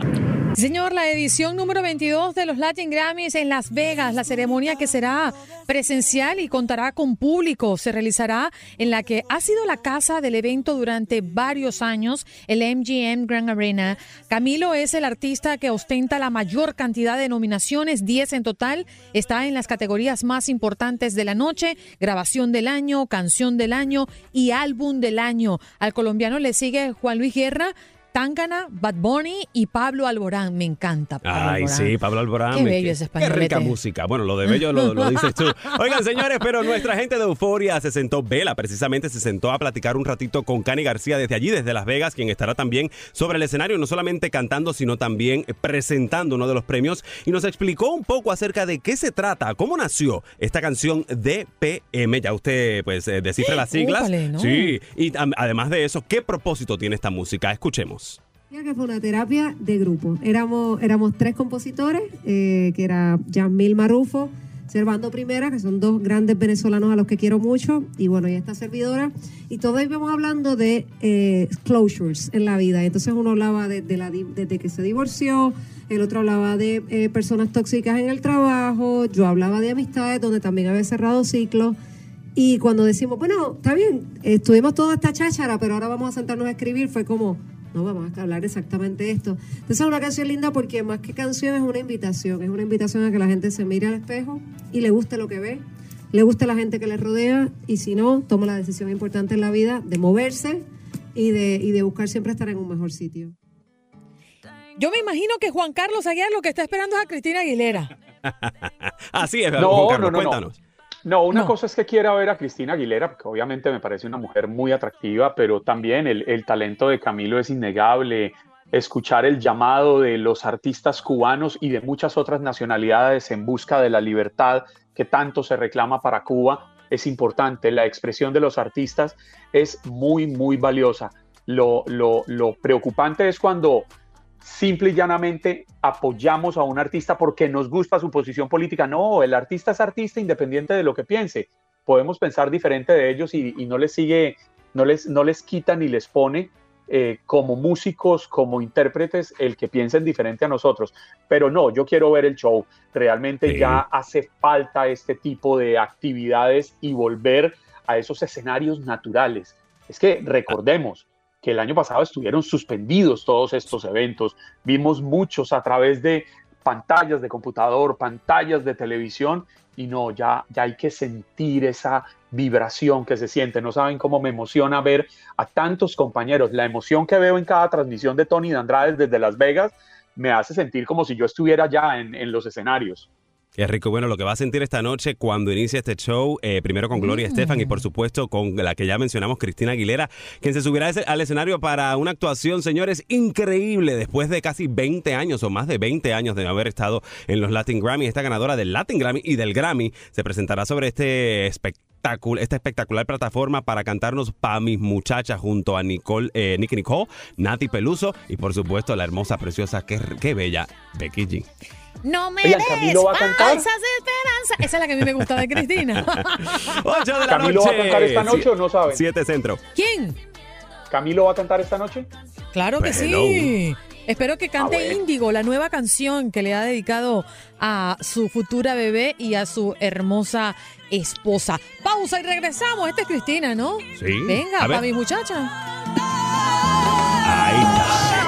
S1: Señor, la edición número 22 de los Latin Grammys en Las Vegas, la ceremonia que será presencial y contará con público, se realizará en la que ha sido la casa del evento durante varios años, el MGM Grand Arena. Camilo es el artista que ostenta la mayor cantidad de nominaciones, 10 en total. Está en las categorías más importantes de la noche, grabación del año, canción del año y álbum del año. Al colombiano le sigue Juan Luis Guerra Tangana, Bad Bunny y Pablo Alborán. Me encanta.
S4: Pablo Ay,
S1: Alborán.
S4: sí, Pablo Alborán.
S1: Qué bello ese español.
S4: Qué rica música. Bueno, lo de bello lo, lo dices tú. Oigan, señores, pero nuestra gente de Euforia se sentó, Vela precisamente se sentó a platicar un ratito con Cani García desde allí, desde Las Vegas, quien estará también sobre el escenario, no solamente cantando, sino también presentando uno de los premios y nos explicó un poco acerca de qué se trata, cómo nació esta canción DPM. Ya usted, pues, eh, descifre las siglas.
S1: Úpale, ¿no?
S4: Sí, y además de eso, ¿qué propósito tiene esta música? Escuchemos.
S14: Que fue una terapia de grupo. Éramos, éramos tres compositores, eh, que era Yamil Marufo, Servando Primera, que son dos grandes venezolanos a los que quiero mucho, y bueno, y esta servidora. Y todos íbamos hablando de eh, closures en la vida. Entonces uno hablaba de, la, desde que se divorció, el otro hablaba de eh, personas tóxicas en el trabajo, yo hablaba de amistades donde también había cerrado ciclos. Y cuando decimos, bueno, está bien, estuvimos toda esta cháchara, pero ahora vamos a sentarnos a escribir, fue como, no vamos a hablar exactamente de esto. Entonces es una canción linda porque más que canción es una invitación, es una invitación a que la gente se mire al espejo y le guste lo que ve, le guste la gente que le rodea y si no, toma la decisión importante en la vida de moverse y de, y de buscar siempre estar en un mejor sitio.
S1: Yo me imagino que Juan Carlos Aguiar lo que está esperando es a Cristina Aguilera.
S4: Así es,
S3: No,
S4: Juan Carlos,
S3: no, no, no.
S4: cuéntanos.
S3: No, una
S1: No.
S3: cosa es que quiera ver a Cristina Aguilera, porque obviamente me parece una mujer muy atractiva, pero también el, el talento de Camilo es innegable. Escuchar el llamado de los artistas cubanos y de muchas otras nacionalidades en busca de la libertad que tanto se reclama para Cuba es importante. La expresión de los artistas es muy, muy valiosa. Lo, lo, lo preocupante es cuando simple y llanamente apoyamos a un artista porque nos gusta su posición política. No, el artista es artista independiente de lo que piense. Podemos pensar diferente de ellos y, y no les sigue, no les, no les quita ni les pone eh, como músicos, como intérpretes, el que piensen diferente a nosotros. Pero no, yo quiero ver el show. Realmente
S4: Sí.
S3: ya hace falta este tipo de actividades y volver a esos escenarios naturales. Es que recordemos que el año pasado estuvieron suspendidos todos estos eventos. Vimos muchos a través de pantallas de computador, pantallas de televisión y no, ya, ya hay que sentir esa vibración que se siente. No saben cómo me emociona ver a tantos compañeros. La emoción que veo en cada transmisión de Tony de Andrade desde Las Vegas me hace sentir como si yo estuviera ya en, en los escenarios.
S4: Qué rico. Bueno, lo que va a sentir esta noche cuando inicie este show, eh, primero con Gloria Estefan y por supuesto con la que ya mencionamos, Cristina Aguilera, quien se subirá al escenario para una actuación, señores, increíble después de casi 20 años o más de 20 años de haber estado en los Latin Grammy. Esta ganadora del Latin Grammy y del Grammy se presentará sobre este espectáculo, esta espectacular plataforma para cantarnos Pa' mis muchachas junto a Nicole, eh, Nicky Nicole, Nati Peluso y por supuesto la hermosa, preciosa, qué, qué bella Becky G.
S1: No me
S3: Oigan,
S1: des esperanzas. Esa es la que a mí me gusta de Cristina.
S4: 8 de la
S3: ¿Camilo
S4: noche.
S3: va a cantar esta noche o no saben?
S4: 7 centro.
S1: ¿Quién?
S3: ¿Camilo va a cantar esta noche?
S1: Claro que
S4: Hello.
S1: sí. Espero que cante
S3: Ah, bueno.
S1: Índigo, la nueva canción que le ha dedicado a su futura bebé y a su hermosa esposa. Pausa y regresamos. Esta es Cristina, ¿no?
S4: Sí.
S1: Venga,
S4: A
S1: para mi muchacha.
S4: Ahí está.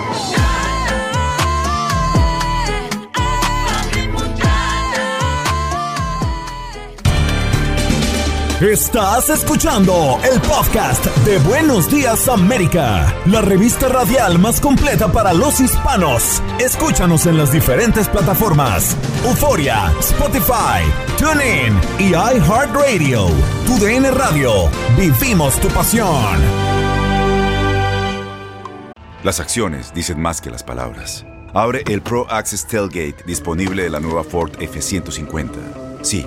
S15: Estás escuchando el podcast de Buenos Días América, la revista radial más completa para los hispanos. Escúchanos en las diferentes plataformas: Euforia, Spotify, TuneIn y iHeartRadio. Tu DN Radio. Vivimos tu pasión.
S16: Las acciones dicen más que las palabras. Abre el Pro Access Tailgate disponible de la nueva Ford F-150. Sí,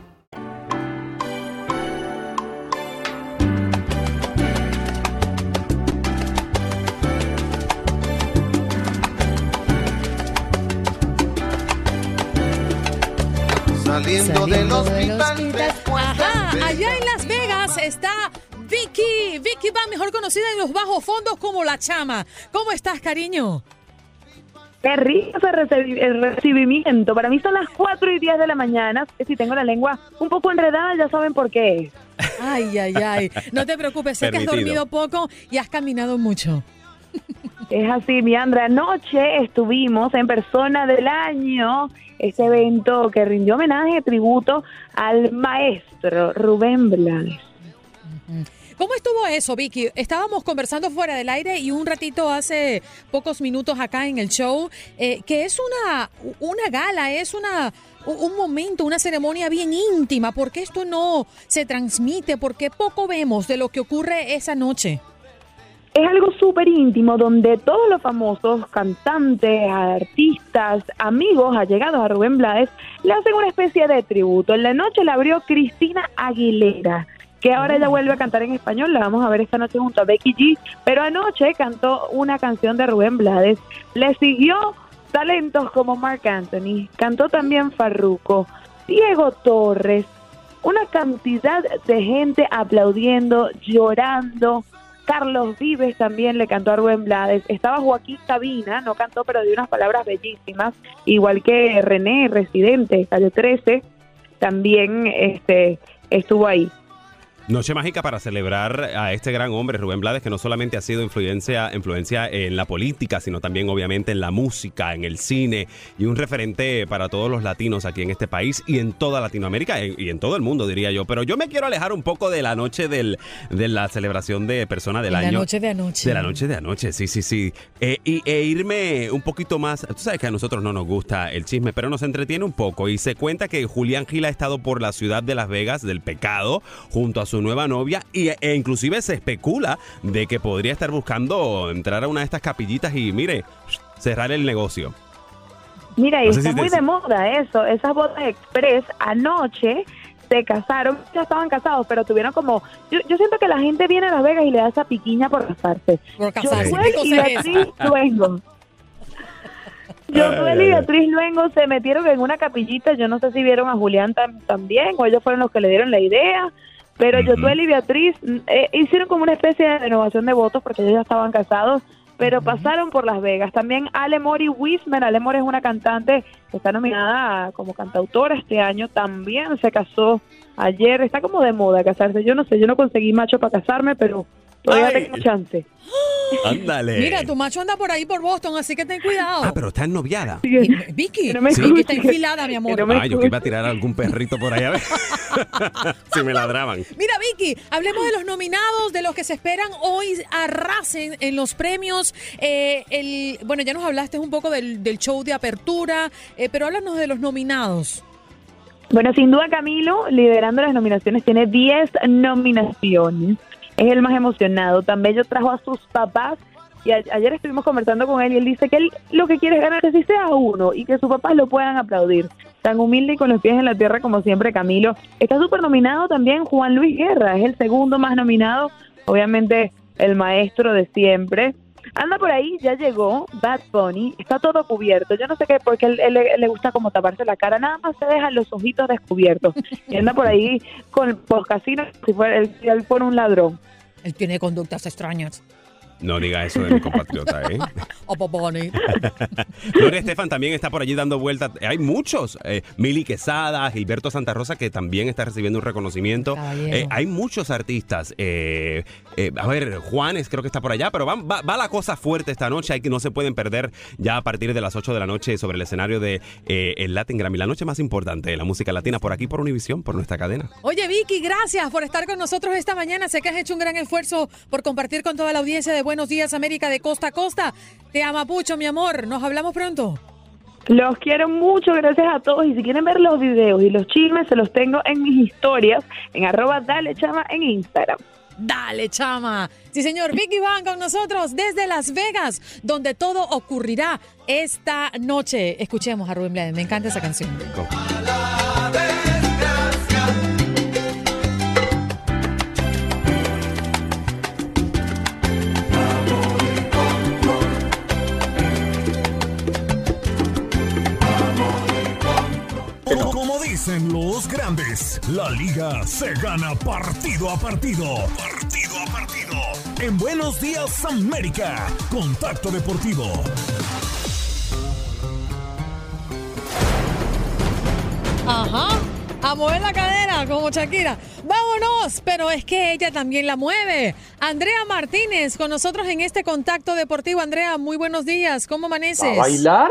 S17: Saliendo, del hospital.
S1: Ajá, allá en Las Vegas está Vicky. Vicky va mejor conocida en los bajos fondos como La Chama. ¿Cómo estás, cariño?
S18: Qué rico ese recibimiento. Para mí son las 4 y 10 de la mañana. Si tengo la lengua un poco enredada, ya saben por qué.
S1: Ay, ay, ay. No te preocupes, sé que has dormido poco y has caminado mucho.
S18: Es así, mi Andrea. Anoche estuvimos en Persona del Año, ese evento que rindió homenaje, tributo al maestro Rubén Blades.
S1: ¿Cómo estuvo eso, Vicky? Estábamos conversando fuera del aire y un ratito hace pocos minutos acá en el show, eh, que es una, una gala, es una un momento, una ceremonia bien íntima. ¿Por qué esto no se transmite? ¿Por qué poco vemos de lo que ocurre esa noche?
S18: Es algo súper íntimo donde todos los famosos cantantes, artistas, amigos allegados a Rubén Blades le hacen una especie de tributo. En la noche la abrió Cristina Aguilera, que ahora ella vuelve a cantar en español. La vamos a ver esta noche junto a Becky G. Pero anoche cantó una canción de Rubén Blades. Le siguió talentos como Mark Anthony. Cantó también Farruko, Diego Torres. Una cantidad de gente aplaudiendo, llorando. Carlos Vives también le cantó a Rubén Blades. Estaba Joaquín Sabina, no cantó, pero dio unas palabras bellísimas. Igual que René, residente, calle 13, también este, estuvo ahí.
S4: Noche mágica para celebrar a este gran hombre, Rubén Blades, que no solamente ha sido influencia, influencia en la política, sino también obviamente en la música, en el cine y un referente para todos los latinos aquí en este país y en toda Latinoamérica y en todo el mundo, diría yo. Pero yo me quiero alejar un poco de la noche del, de la celebración de persona del
S1: De la noche de anoche.
S4: De la noche de anoche, sí, sí, sí. Eh, y, e irme un poquito más. Tú sabes que a nosotros no nos gusta el chisme, pero nos entretiene un poco. Y se cuenta que Julián Gil ha estado por la ciudad de Las Vegas del pecado junto a su nueva novia. Y, e inclusive se especula de que podría estar buscando entrar a una de estas capillitas y, mire, cerrar el negocio.
S18: Mira, y
S4: No sé
S18: está
S4: si te-
S18: muy de moda eso, esas bodas express anoche se casaron, ya estaban casados, pero tuvieron como, yo, yo siento que la gente viene a Las Vegas y le da esa piquiña por casarse.
S1: Por casarse,
S18: Josué
S1: ¿qué cosa
S18: y Beatriz? Luengo. Josué y Beatriz Luengo se metieron en una capillita, yo no sé si vieron a Julián tam- también, o ellos fueron los que le dieron la idea, pero Josué y Beatriz mm, eh, hicieron como una especie de renovación de votos porque ellos ya estaban casados, pero pasaron por Las Vegas. También Ale Mori Wisman, Ale Mori es una cantante que está nominada como cantautora este año, también se casó ayer, está como de moda casarse, yo no sé, yo no conseguí macho para casarme, pero todavía
S4: Ay.
S18: tengo chance.
S4: Ándale.
S1: Mira, tu macho anda por ahí por Boston, así que ten cuidado.
S4: Ah, pero está ennoviada.
S1: Y- Vicky,
S18: no me
S1: Vicky está enfilada, mi amor.
S4: Ah, yo que iba a tirar algún perrito por ahí a ver si me ladraban.
S1: Mira, Vicky, hablemos de los nominados, de los que se esperan hoy arrasen en los premios. Eh, el, bueno, ya nos hablaste un poco del, del show de apertura, eh, pero háblanos de los nominados.
S18: Bueno, sin duda Camilo, liderando las nominaciones, tiene 10 nominaciones. Es el más emocionado. También yo trajo a sus papás y a- ayer estuvimos conversando con él y él dice que él lo que quiere es ganar que sí sea uno y que sus papás lo puedan aplaudir. Tan humilde y con los pies en la tierra como siempre Camilo. Está súper nominado también Juan Luis Guerra, es el segundo más nominado, obviamente el maestro de siempre. Anda por ahí, ya llegó Bad Bunny, está todo cubierto. Yo no sé qué, porque él, le gusta como taparse la cara, nada más se dejan los ojitos descubiertos. Y anda por ahí con por casino si fuera él, él fuera un ladrón.
S1: Él tiene conductas extrañas.
S4: No diga eso de mi compatriota, ¿eh?
S1: O Bad Bunny.
S4: Gloria Estefan también está por allí dando vueltas. Hay muchos. Eh, Mili Quesada, Gilberto Santa Rosa, que también está recibiendo un reconocimiento. Eh, hay muchos artistas. Eh, eh, a ver, Juanes creo que está por allá, pero va, va- va la cosa fuerte esta noche. Hay que no se pueden perder ya a partir de las 8 de la noche sobre el escenario de el Latin Grammy, la noche más importante de la música latina, por aquí por Univisión, por nuestra cadena.
S1: Oye, Vicky, gracias por estar con nosotros esta mañana. Sé que has hecho un gran esfuerzo por compartir con toda la audiencia de Buenos Días América de costa a costa. Te ama mucho, mi amor. Nos hablamos pronto.
S18: Los quiero mucho, gracias a todos. Y si quieren ver los videos y los chismes, se los tengo en mis historias, en arroba dale chama en Instagram.
S1: Dale, chama. Sí, señor. Vicky Van con nosotros desde Las Vegas, donde todo ocurrirá esta noche. Escuchemos a Rubén Blades. Me encanta esa canción.
S15: Dicen los grandes, la liga se gana partido a partido. Partido a partido. En Buenos Días América, Contacto Deportivo.
S1: Ajá. A mover la cadera como Shakira. Vámonos, pero es que ella también la mueve. Andrea Martínez con nosotros en este contacto deportivo. Andrea, muy buenos días. ¿Cómo amaneces?
S3: ¿A bailar?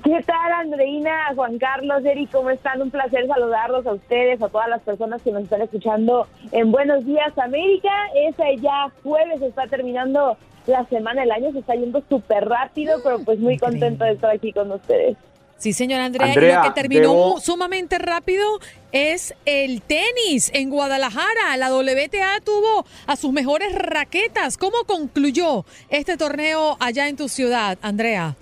S19: ¿Qué tal, Andreina, Juan Carlos, Eri? ¿Cómo están? Un placer saludarlos a ustedes, a todas las personas que nos están escuchando en Buenos Días América. Es ya jueves, está terminando la semana, el año se está yendo súper rápido, pero pues muy contento de estar aquí con ustedes.
S1: Sí, señora Andrea,
S3: Andrea,
S1: y lo que terminó
S3: debo-
S1: sumamente rápido es el tenis en Guadalajara. La WTA tuvo a sus mejores raquetas. ¿Cómo concluyó este torneo allá en tu ciudad, Andrea?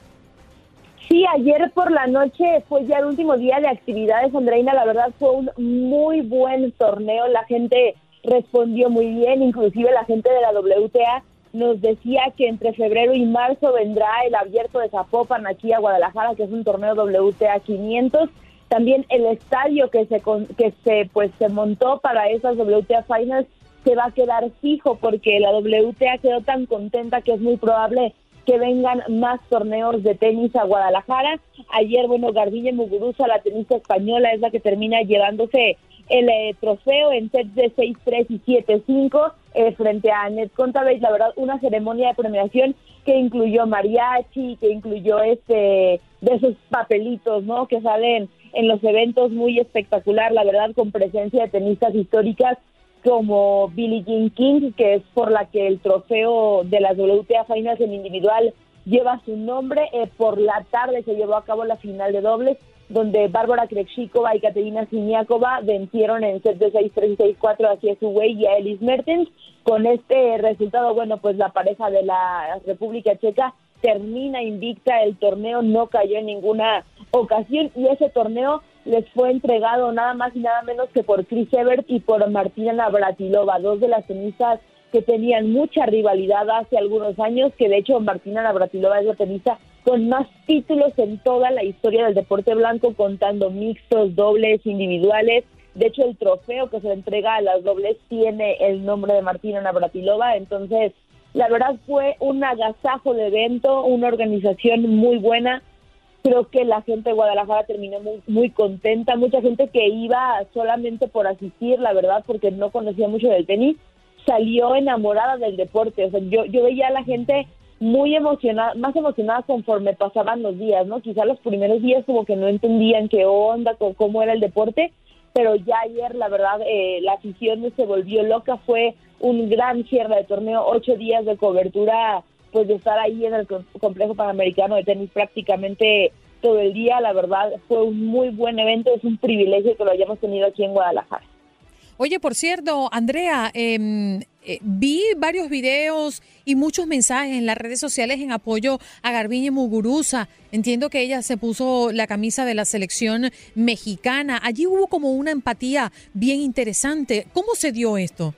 S19: Sí, ayer por la noche fue ya el último día de actividades, Andreina. La verdad fue un muy buen torneo. La gente respondió muy bien, inclusive la gente de la WTA nos decía que entre febrero y marzo vendrá el abierto de Zapopan aquí a Guadalajara, que es un torneo WTA 500. También el estadio que se que se pues se montó para esas WTA Finals se va a quedar fijo porque la WTA quedó tan contenta que es muy probable que vengan más torneos de tenis a Guadalajara. Ayer, bueno, Gardilla Muguruza, la tenista española, es la que termina llevándose el eh, trofeo en sets de 6-3 y 7-5 eh, frente a Annette Contaveit. La verdad, una ceremonia de premiación que incluyó mariachi, que incluyó este de esos papelitos, ¿no? Que salen en los eventos muy espectacular, la verdad, con presencia de tenistas históricas como Billie Jean King, que es por la que el trofeo de las WTA Finals en individual lleva su nombre. Eh, por la tarde se llevó a cabo la final de dobles, donde Bárbara Krejcikova y Katerina Siniakova vencieron en set de 6-3 y 6-4 a Cia Wei y a Ellis Mertens. Con este resultado, bueno, pues la pareja de la República Checa termina invicta el torneo, no cayó en ninguna ocasión y ese torneo les fue entregado nada más y nada menos que por Chris Evert y por Martina Navratilova, dos de las tenistas que tenían mucha rivalidad hace algunos años, que de hecho Martina Navratilova es la tenista con más títulos en toda la historia del deporte blanco, contando mixtos, dobles, individuales. De hecho, el trofeo que se entrega a las dobles tiene el nombre de Martina Navratilova, entonces la verdad fue un agasajo de evento, una organización muy buena. Creo que la gente de Guadalajara terminó muy, muy contenta. Mucha gente que iba solamente por asistir, la verdad, porque no conocía mucho del tenis, salió enamorada del deporte. O sea, yo, yo veía a la gente muy emocionada, más emocionada conforme pasaban los días, ¿no? Quizá los primeros días como que no entendían qué onda, cómo era el deporte, pero ya ayer, la verdad, eh, la afición se volvió loca. Fue un gran cierre de torneo, ocho días de cobertura, pues de estar ahí en el co- complejo panamericano de tenis prácticamente todo el día. La verdad, fue un muy buen evento. Es un privilegio que lo hayamos tenido aquí en Guadalajara.
S1: Oye, por cierto, Andrea, em, eh, vi varios videos y muchos mensajes en las redes sociales en apoyo a Garbiñe Muguruza. Entiendo que ella se puso la camisa de la selección mexicana. Allí hubo como una empatía bien interesante. ¿Cómo se dio esto?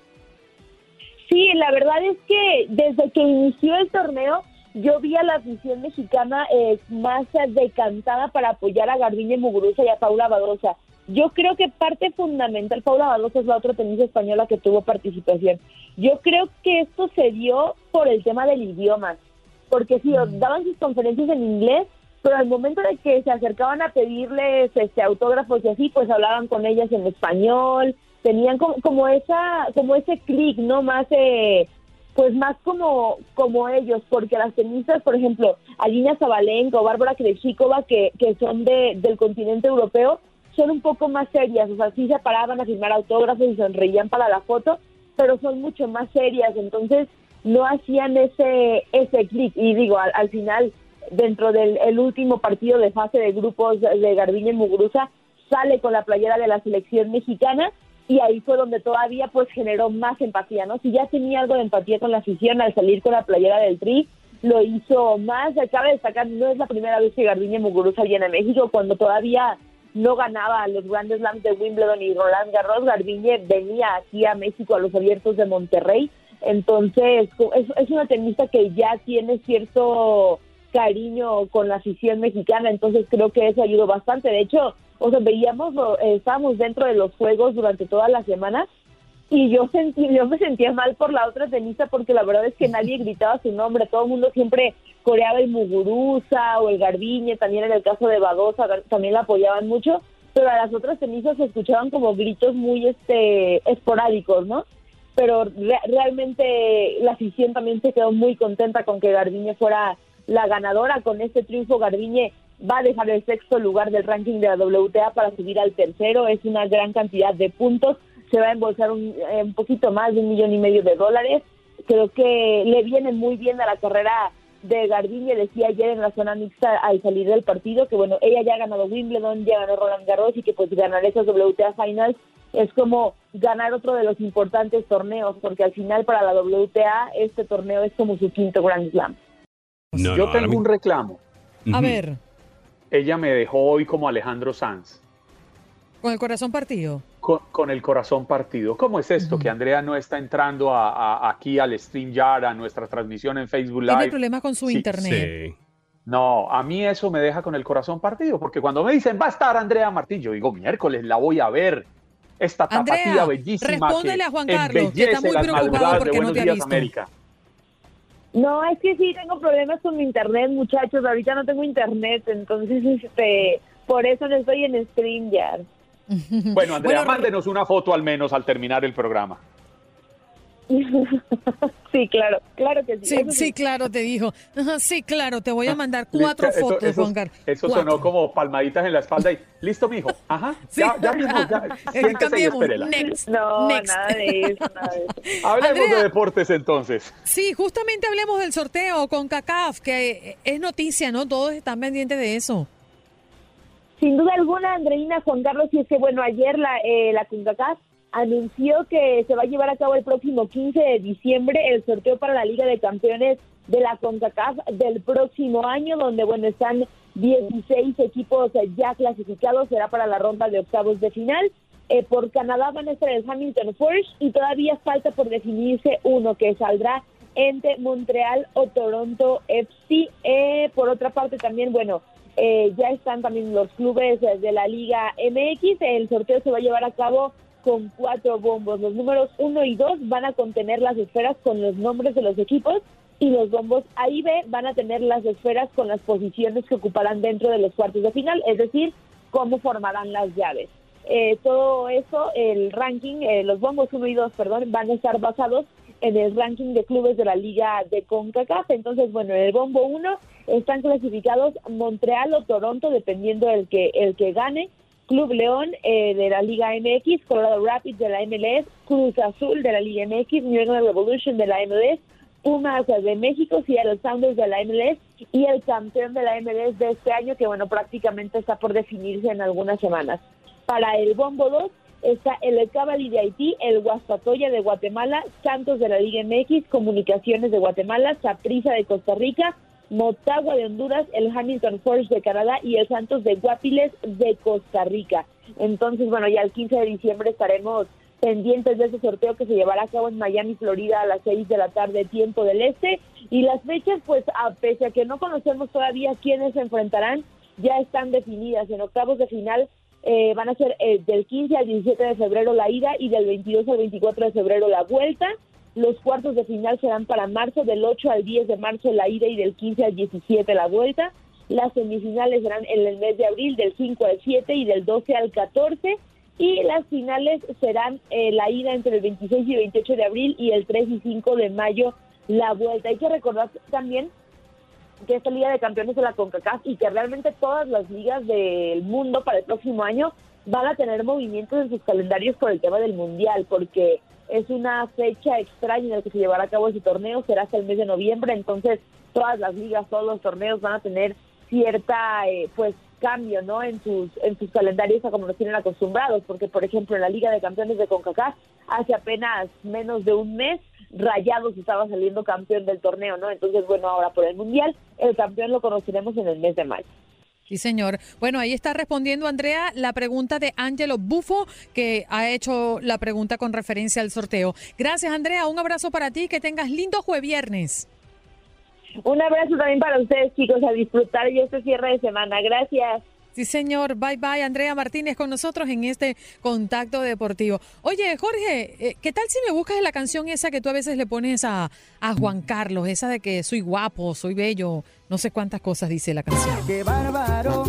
S19: Sí, la verdad es que desde que inició el torneo, yo vi a la afición mexicana eh, más decantada para apoyar a Garbiñe Muguruza y a Paula Badosa. Yo creo que parte fundamental, Paula Badosa es la otra tenista española que tuvo participación. Yo creo que esto se dio por el tema del idioma, porque sí, daban sus conferencias en inglés, pero al momento de que se acercaban a pedirles este autógrafos y así, pues hablaban con ellas en español, tenían como, como esa, como ese clic, ¿no? Más eh, pues más como como ellos, porque las tenistas, por ejemplo, Alina Zabalenka o Bárbara Krejcikova, que, que son de, del continente europeo, son un poco más serias, o sea, sí se paraban a firmar autógrafos y sonreían para la foto, pero son mucho más serias, entonces no hacían ese ese clic. Y digo, al, al final, dentro del el último partido de fase de grupos de Garbiñe Muguruza, sale con la playera de la selección mexicana y ahí fue donde todavía pues generó más empatía, ¿no? Si ya tenía algo de empatía con la afición al salir con la playera del Tri, lo hizo más. Cabe destacar, no es la primera vez que Garbiñe Muguruza viene a México, cuando todavía no ganaba los grandes slams de Wimbledon y Roland Garros, Garbiñe venía aquí a México a los abiertos de Monterrey, entonces es, es una tenista que ya tiene cierto cariño con la afición mexicana, entonces creo que eso ayudó bastante. De hecho, o sea, veíamos, eh, estábamos dentro de los juegos durante toda la semana y yo sentí, yo me sentía mal por la otra tenista porque la verdad es que nadie gritaba su nombre, todo el mundo siempre coreaba el Muguruza o el Garbiñe, también en el caso de Badosa también la apoyaban mucho, pero a las otras tenistas se escuchaban como gritos muy este esporádicos, ¿no? Pero re- realmente la afición también se quedó muy contenta con que Garbiñe fuera la ganadora. Con este triunfo Garbiñe va a dejar el sexto lugar del ranking de la WTA para subir al tercero. Es una gran cantidad de puntos. Se va a embolsar un, eh, un poquito más de un millón y medio de dólares. Creo que le viene muy bien a la carrera de Garbiñe. Decía ayer en la zona mixta al salir del partido que, bueno, ella ya ha ganado Wimbledon, ya ganó Roland Garros y que pues ganar esas WTA Finals es como ganar otro de los importantes torneos, porque al final para la WTA este torneo es como su quinto Grand Slam.
S4: No,
S3: Yo
S4: no,
S3: tengo un reclamo.
S1: A ver,
S3: Ella me dejó hoy como Alejandro Sanz,
S1: con el corazón partido.
S3: con, con el corazón partido. ¿Cómo es esto? Que Andrea no está entrando a- a- aquí al StreamYard, a nuestra transmisión en Facebook
S1: Tiene
S3: Live.
S1: problemas con su
S3: Sí,
S1: internet.
S3: No, a mí eso me deja con el corazón partido, porque cuando me dicen va a estar Andrea Martín, yo digo miércoles la voy a ver. Esta tapatía
S1: Andrea,
S3: bellísima.
S1: respóndele
S3: que
S1: a Juan Carlos, que está muy preocupado porque no te ha visto.
S3: América.
S19: No, es que sí tengo problemas con mi internet, muchachos. Ahorita no tengo internet, entonces este, por eso no estoy en StreamYard.
S3: Bueno, Andrea,
S19: Bueno,
S3: mándenos una foto al menos al terminar el programa.
S19: sí, claro, claro que sí.
S1: Sí, claro, te dijo. Ajá, Sí, claro, te voy a mandar cuatro
S3: Eso-
S1: fotos,
S3: eso-
S1: Juan Carlos.
S3: Eso
S1: Cuatro.
S3: sonó como palmaditas en la espalda y listo, mijo. Ajá.
S1: Sí.
S3: Ya, ya mismo, ya.
S1: Eh,
S3: Siéntese y
S1: cambiemos.
S3: espérela.
S1: Next.
S19: No,
S1: Next.
S19: nada de eso, nada de eso.
S3: Hablemos
S1: Andrea.
S3: de deportes entonces.
S1: Sí, justamente hablemos del sorteo con CACAF, que es noticia, ¿no? Todos están pendientes de eso.
S19: Sin duda alguna, Andreina Juan Carlos, y es que, bueno, ayer la, eh, la CONCACAF anunció que se va a llevar a cabo el próximo 15 de diciembre el sorteo para la Liga de Campeones de la CONCACAF del próximo año, donde, bueno, están 16 equipos ya clasificados, será para la ronda de octavos de final. Eh, por Canadá van a estar el Hamilton Forge y todavía falta por definirse uno que saldrá entre Montreal o Toronto FC. Eh, por otra parte también, bueno, eh, ya están también los clubes eh, de la Liga MX. El sorteo se va a llevar a cabo con cuatro bombos. Los números uno y dos van a contener las esferas con los nombres de los equipos y los bombos A y B van a tener las esferas con las posiciones que ocuparán dentro de los cuartos de final, es decir, cómo formarán las llaves. Eh, todo eso, el ranking, eh, los bombos 1 y 2, perdón, van a estar basados en el ranking de clubes de la liga de CONCACAF. Entonces, bueno, en el bombo 1 están clasificados Montreal o Toronto, dependiendo del que, el que gane. Club León eh, de la Liga MX, Colorado Rapids de la MLS, Cruz Azul de la Liga MX, New England Revolution de la MLS, Pumas de México, Seattle Sounders de la MLS y el campeón de la MLS de este año, que bueno, prácticamente está por definirse en algunas semanas. Para el Bombo 2 está el Cavalry de Haití, el Guastatoya de Guatemala, Santos de la Liga MX, Comunicaciones de Guatemala, Saprissa de Costa Rica, Motagua de Honduras, el Hamilton Forge de Canadá y el Santos de Guapiles de Costa Rica. Entonces, bueno, ya el 15 de diciembre estaremos pendientes de ese sorteo que se llevará a cabo en Miami, Florida, a las 6 de la tarde, tiempo del este. Y las fechas, pues, a pese a que no conocemos todavía quiénes se enfrentarán, ya están definidas. En octavos de final eh, van a ser eh, del 15 al 17 de febrero la ida y del 22 al 24 de febrero la vuelta. Los cuartos de final serán para marzo, del 8 al 10 de marzo la ida y del 15 al 17 la vuelta. Las semifinales serán en el mes de abril, del 5 al 7 y del 12 al 14. Y las finales serán eh, la ida entre el 26 y 28 de abril y el 3 y 5 de mayo la vuelta. Hay que recordar también que esta Liga de Campeones de la CONCACAF y que realmente todas las ligas del mundo para el próximo año van a tener movimientos en sus calendarios por el tema del Mundial, porque es una fecha extraña en la que se llevará a cabo ese torneo, será hasta el mes de noviembre, entonces todas las ligas, todos los torneos van a tener cierta, eh, pues, cambio, ¿no? En sus, en sus calendarios a como nos tienen acostumbrados, porque, por ejemplo, en la Liga de Campeones de CONCACAF, hace apenas menos de un mes, Rayados estaba saliendo campeón del torneo, ¿no? Entonces, bueno, ahora por el Mundial, el campeón lo conoceremos en el mes de mayo.
S1: Sí, señor. Bueno, ahí está respondiendo Andrea la pregunta de Angelo Bufo, que ha hecho la pregunta con referencia al sorteo. Gracias, Andrea. Un abrazo para ti. Que tengas lindo jueves viernes.
S19: Un abrazo también para ustedes, chicos, a disfrutar ya este cierre de semana. Gracias.
S1: Sí, señor. Bye bye. Andrea Martínez con nosotros en este contacto deportivo. Oye, Jorge, eh, ¿qué tal si me buscas la canción esa que tú a veces le pones a, a Juan Carlos? Esa de que soy guapo, soy bello, no sé cuántas cosas dice la canción.
S20: Qué bárbaro,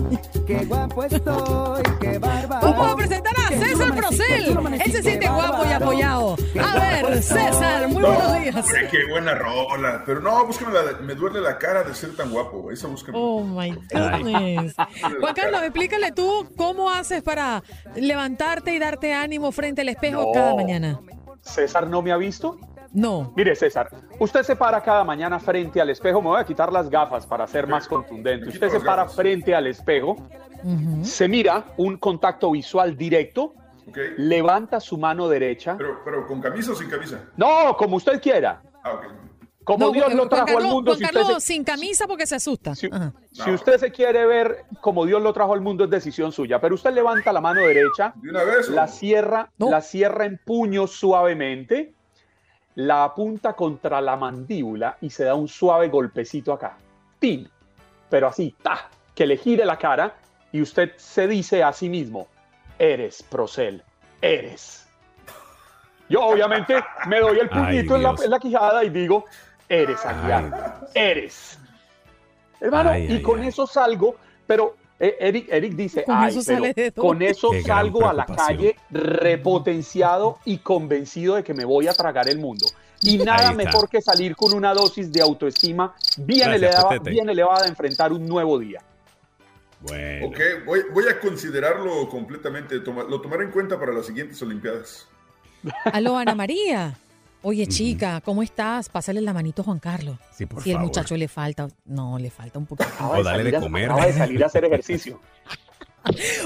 S20: qué guapo estoy, qué bárbaro.
S1: Vamos a presentar a César Procel. Él se siente guapo y apoyado. A ver, César, muy buenos días.
S21: Qué buena rola. Pero no, búscame la me duele la cara de ser tan guapo. Esa búscame.
S1: Oh my goodness. Juan Carlos, explícale tú cómo haces para levantarte y darte ánimo frente al espejo
S3: No.
S1: cada mañana.
S3: ¿César no me ha visto?
S1: No.
S3: Mire, César, usted se para cada mañana frente al espejo. Me voy a quitar las gafas para ser más contundente. Usted se para
S21: gafas.
S3: frente al espejo, se mira un contacto visual directo,
S21: Ok.
S3: levanta su mano derecha.
S21: Pero, pero con camisa o sin camisa.
S3: No, como usted quiera.
S21: Ah, ok.
S3: Como
S1: No,
S3: Dios lo trajo
S1: Carlos,
S3: al mundo.
S1: Juan
S3: Si usted,
S1: Carlos
S3: se,
S1: sin camisa porque se asusta.
S3: Si usted se quiere ver como Dios lo trajo al mundo, es decisión suya. Pero usted levanta la mano derecha,
S21: ¿De una vez?
S3: la cierra,
S1: No.
S3: la cierra en puño suavemente, la apunta contra la mandíbula y se da un suave golpecito acá. ¡Tin! Pero así, ¡ta! Que le gire la cara y usted se dice a sí mismo, eres Procel, eres. Yo obviamente me doy el puñito en la,
S4: Dios.
S3: en la quijada y digo, eres Aguiar, eres. Hermano,
S4: Ay,
S3: y
S4: ay,
S3: con
S4: ay.
S3: eso salgo, pero Eric, Eric dice,
S1: Con
S3: ay,
S1: eso
S3: pero
S1: sale de todo".
S3: con eso salgo a la calle repotenciado y convencido de que me voy a tragar el mundo. Y nada mejor que salir con una dosis de autoestima bien,
S4: Gracias,
S3: elevada,
S4: Petete.
S3: bien elevada a enfrentar un nuevo día.
S4: Bueno.
S21: Ok, voy, voy a considerarlo completamente. toma- lo tomaré en cuenta para las siguientes Olimpiadas.
S1: Aló, Ana María. Oye, chica, ¿cómo estás? Pásale la manito a Juan Carlos.
S4: Sí, por
S1: si el
S4: favor.
S1: muchacho le falta, no, le falta un poquito.
S3: Acaba
S4: O
S3: de
S4: dale
S3: salir
S4: de
S3: a-
S4: comer.
S3: acaba de salir a hacer ejercicio.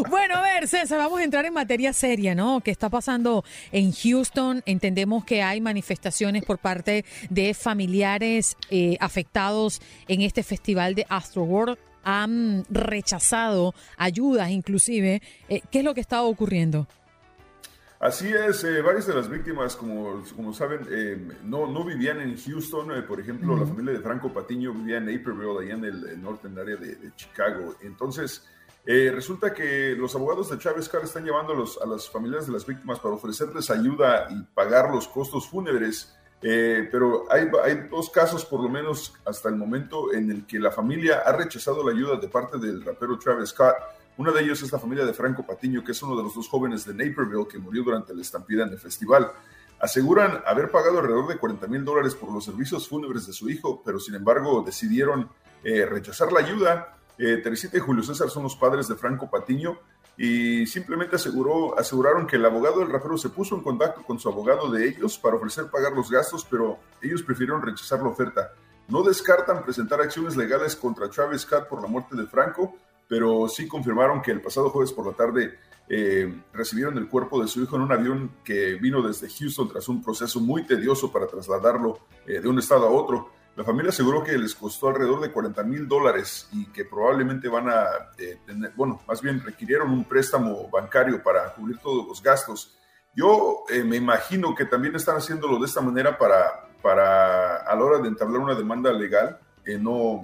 S1: Bueno, a ver, César, vamos a entrar en materia seria, ¿no? ¿Qué está pasando en Houston? Entendemos que hay manifestaciones por parte de familiares eh, afectados en este festival de Astroworld. Han rechazado ayudas, inclusive. Eh, ¿Qué es lo que está ocurriendo?
S21: Así es, eh, varias de las víctimas, como, como saben, eh, no, no vivían en Houston. eh, por ejemplo, la familia de Franco Patiño vivía en Naperville, allá en el, el norte, en el área de, de Chicago. Entonces, eh, resulta que los abogados de Chávez Carr están llevando a, los- a las familias de las víctimas para ofrecerles ayuda y pagar los costos fúnebres. Pero hay, hay dos casos, por lo menos hasta el momento, en el que la familia ha rechazado la ayuda de parte del rapero Travis Scott. Una de ellos es la familia de Franco Patiño, que es uno de los dos jóvenes de Naperville que murió durante la estampida en el festival. Aseguran haber pagado alrededor de 40 mil dólares por los servicios fúnebres de su hijo, pero sin embargo decidieron eh, rechazar la ayuda. Eh, Teresita y Julio César son los padres de Franco Patiño y simplemente aseguró, aseguraron que el abogado del rapero se puso en contacto con su abogado de ellos para ofrecer pagar los gastos, pero ellos prefirieron rechazar la oferta. No descartan presentar acciones legales contra Travis Scott por la muerte de Franco, pero sí confirmaron que el pasado jueves por la tarde eh, recibieron el cuerpo de su hijo en un avión que vino desde Houston tras un proceso muy tedioso para trasladarlo eh, de un estado a otro. La familia aseguró que les costó alrededor de 40 mil dólares y que probablemente van a eh, tener, bueno, más bien requirieron un préstamo bancario para cubrir todos los gastos. Yo me imagino que también están haciéndolo de esta manera para, para a la hora de entablar una demanda legal, no,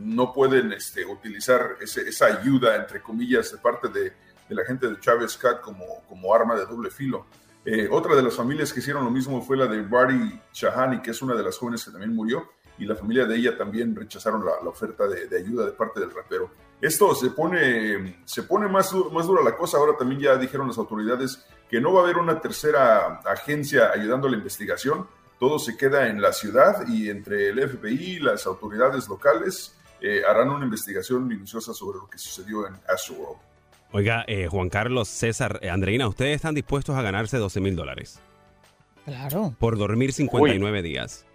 S21: no pueden este, utilizar esa ayuda, entre comillas, de parte de, de la gente de Chávez Scott como, como arma de doble filo. Eh, otra de las familias que hicieron lo mismo fue la de Barty Shahani, que es una de las jóvenes que también murió, y la familia de ella también rechazaron la, la oferta de, de ayuda de parte del rapero. Esto se pone, se pone más, más dura la cosa. Ahora también ya dijeron las autoridades que no va a haber una tercera agencia ayudando a la investigación. Todo se queda en la ciudad y entre el FBI las autoridades locales eh, harán una investigación minuciosa sobre lo que sucedió en Astroworld.
S4: Oiga, eh, Juan Carlos, César, eh, Andreina, ¿ustedes están dispuestos a ganarse 12 mil dólares
S1: Claro.
S4: por dormir 59 días?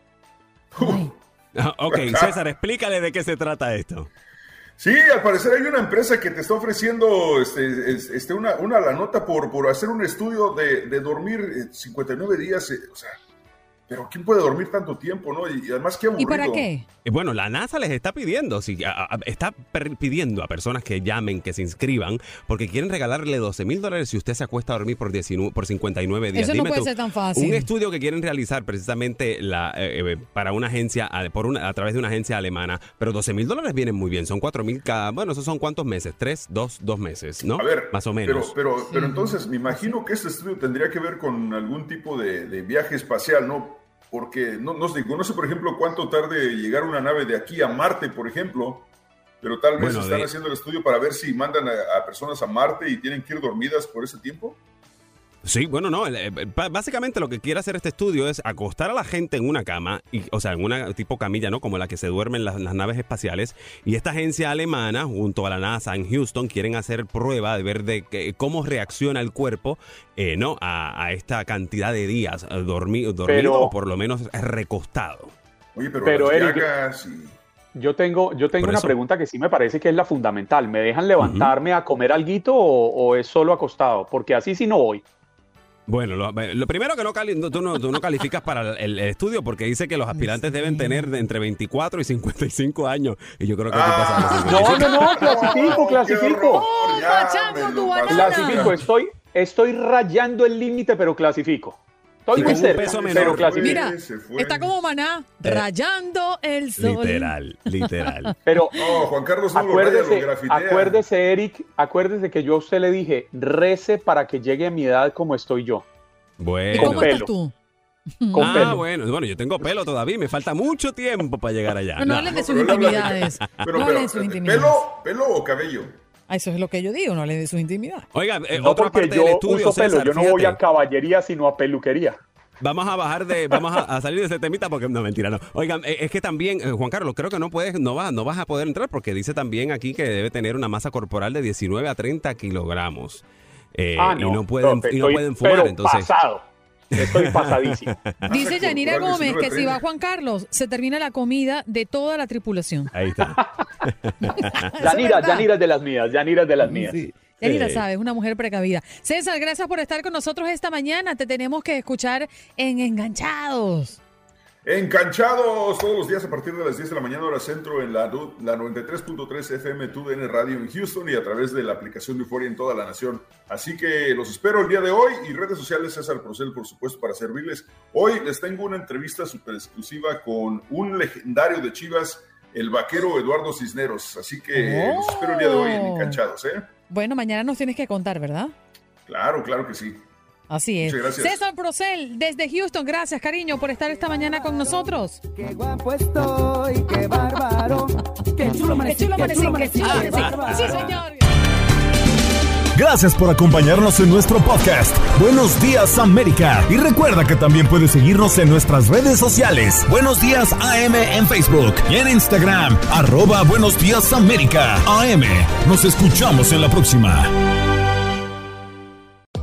S4: Ah, ok, César, explícale de qué se trata esto.
S21: Sí, al parecer hay una empresa que te está ofreciendo este, es- este, una, una la nota por, por hacer un estudio de, de dormir eh, 59 días. eh, o sea, pero ¿quién puede dormir tanto tiempo, no? Y, además, qué aburrido.
S1: ¿Y para qué?
S4: Eh, Bueno, la NASA les está pidiendo, sí, a- a- está per- pidiendo a personas que llamen, que se inscriban, porque quieren regalarle 12 mil dólares si usted se acuesta a dormir por, 19 por 59 días.
S1: Eso no puede
S4: tú,
S1: ser tan fácil.
S4: Un estudio que quieren realizar precisamente la, eh, eh, para una agencia, a- por una, a través de una agencia alemana, pero 12 mil dólares vienen muy bien, son 4 mil cada, bueno, esos son cuántos meses, tres, dos, dos meses, ¿no?
S21: A ver,
S4: Más o
S21: Pero,
S4: menos.
S21: pero, pero entonces me imagino que este estudio tendría que ver con algún tipo de, de viaje espacial, ¿no? Porque no, no, sé, no sé, por ejemplo, cuánto tarde llegar una nave de aquí a Marte, por ejemplo, pero tal vez
S4: Bueno,
S21: están
S4: de-
S21: haciendo el estudio para ver si mandan a, a personas a Marte y tienen que ir dormidas por ese tiempo.
S4: Sí, bueno, no. el- eh, Básicamente lo que quiere hacer este estudio es acostar a la gente en una cama, y, o sea, en una tipo camilla, ¿no? Como la que se duermen las, las naves espaciales. Y esta agencia alemana, junto a la NASA en Houston, quieren hacer prueba de ver de que- cómo reacciona el cuerpo, eh, ¿no? A, a esta cantidad de días eh, dormi- dormido
S3: Pero-
S4: o por lo menos recostado.
S21: Oye, pero,
S3: Pero,
S21: las
S3: Eric,
S21: llagas y-
S3: Yo tengo, yo tengo una
S4: eso.
S3: pregunta que sí me parece que es la fundamental. ¿Me dejan levantarme a comer alguito o, o es solo acostado? Porque así sí no voy.
S4: Bueno, lo, lo primero que no, cali- no, tú, no, tú no calificas para el, el estudio porque dice que los aspirantes deben tener de entre 24 y 55 años. Y yo creo que pasas los 55.
S3: No, no, no, clasifico, clasifico.
S1: Machango, tu banana.
S3: Clasifico, estoy, estoy rayando el límite, pero clasifico. Estoy muy
S4: con un
S3: cerca,
S4: peso menor.
S3: pero.
S1: Mira, está como maná, rayando el sol.
S4: Literal, literal.
S3: Pero
S21: No, Juan Carlos no lo raya,
S3: acuérdese,
S21: lo
S3: acuérdese, Eric, acuérdese que yo a usted le dije, rece para que llegue a mi edad como estoy yo.
S4: Bueno.
S1: ¿Y cómo
S3: Con
S1: estás
S3: pelo.
S1: tú?
S3: Con
S4: ah,
S3: pelo.
S4: bueno, bueno, yo tengo pelo todavía, me falta mucho tiempo para llegar allá.
S1: No, no hablen de sus intimidades.
S21: Pero,
S1: No
S21: pero,
S1: hablen de sus
S21: eh,
S1: intimidades.
S21: ¿pelo, ¿Pelo o cabello?
S1: Ah, Eso es lo que yo digo, no hablen de sus intimidades.
S4: Oiga, eh,
S3: No
S4: otra
S3: porque
S4: parte
S3: yo
S4: del estudio,
S3: uso pelo,
S4: César,
S3: yo no voy a caballería, sino a peluquería.
S4: Vamos a bajar de, vamos a, a salir de ese temita porque no mentira, no. Oigan, eh, es que también eh, Juan Carlos, creo que no puedes, no vas, no vas a poder entrar porque dice también aquí que debe tener una masa corporal de 19 a 30 kilogramos. Eh,
S3: ah,
S4: y
S3: no,
S4: no pueden,
S3: no,
S4: y no pueden fumar,
S3: pero
S4: entonces.
S3: pasado. Estoy pasadísimo.
S1: Dice Yanira Gómez que
S21: 19,
S1: si va Juan Carlos, se termina la comida de toda la tripulación.
S4: Ahí está.
S3: Yanira. Yanira es de las mías, Yanira es de las mías.
S1: Yanira
S4: Sí.
S1: sabe, es una mujer precavida. César, gracias por estar con nosotros esta mañana. Te tenemos que escuchar en Enganchados.
S21: Enganchados todos los días a partir de las 10 de la mañana hora centro en la, la 93.3 FM TUDN Radio en Houston y a través de la aplicación de Euforia en toda la nación. Así que los espero el día de hoy y redes sociales César Procel, por supuesto, para servirles. Hoy les tengo una entrevista súper exclusiva con un legendario de Chivas, el vaquero Eduardo Cisneros. Así que los espero el día de hoy en Enganchados, ¿eh?
S1: Bueno, mañana nos tienes que contar, ¿verdad?
S21: Claro, claro que sí.
S1: Así es.
S21: Muchas gracias.
S1: César Procel, desde Houston, gracias, cariño, por estar esta mañana con nosotros.
S20: Qué guapo estoy, qué bárbaro. Qué chulo
S1: Qué
S20: amanecí,
S1: chulo
S20: qué
S1: amanecí,
S20: chulo
S1: qué chulo amanecí,
S20: qué
S1: Sí,
S20: bárbaro.
S1: señor.
S15: Gracias por acompañarnos en nuestro podcast. Buenos días América. Y recuerda que también puedes seguirnos en nuestras redes sociales. Buenos días AM en Facebook y en Instagram. Arroba Buenos días América. AM. Nos escuchamos en la próxima.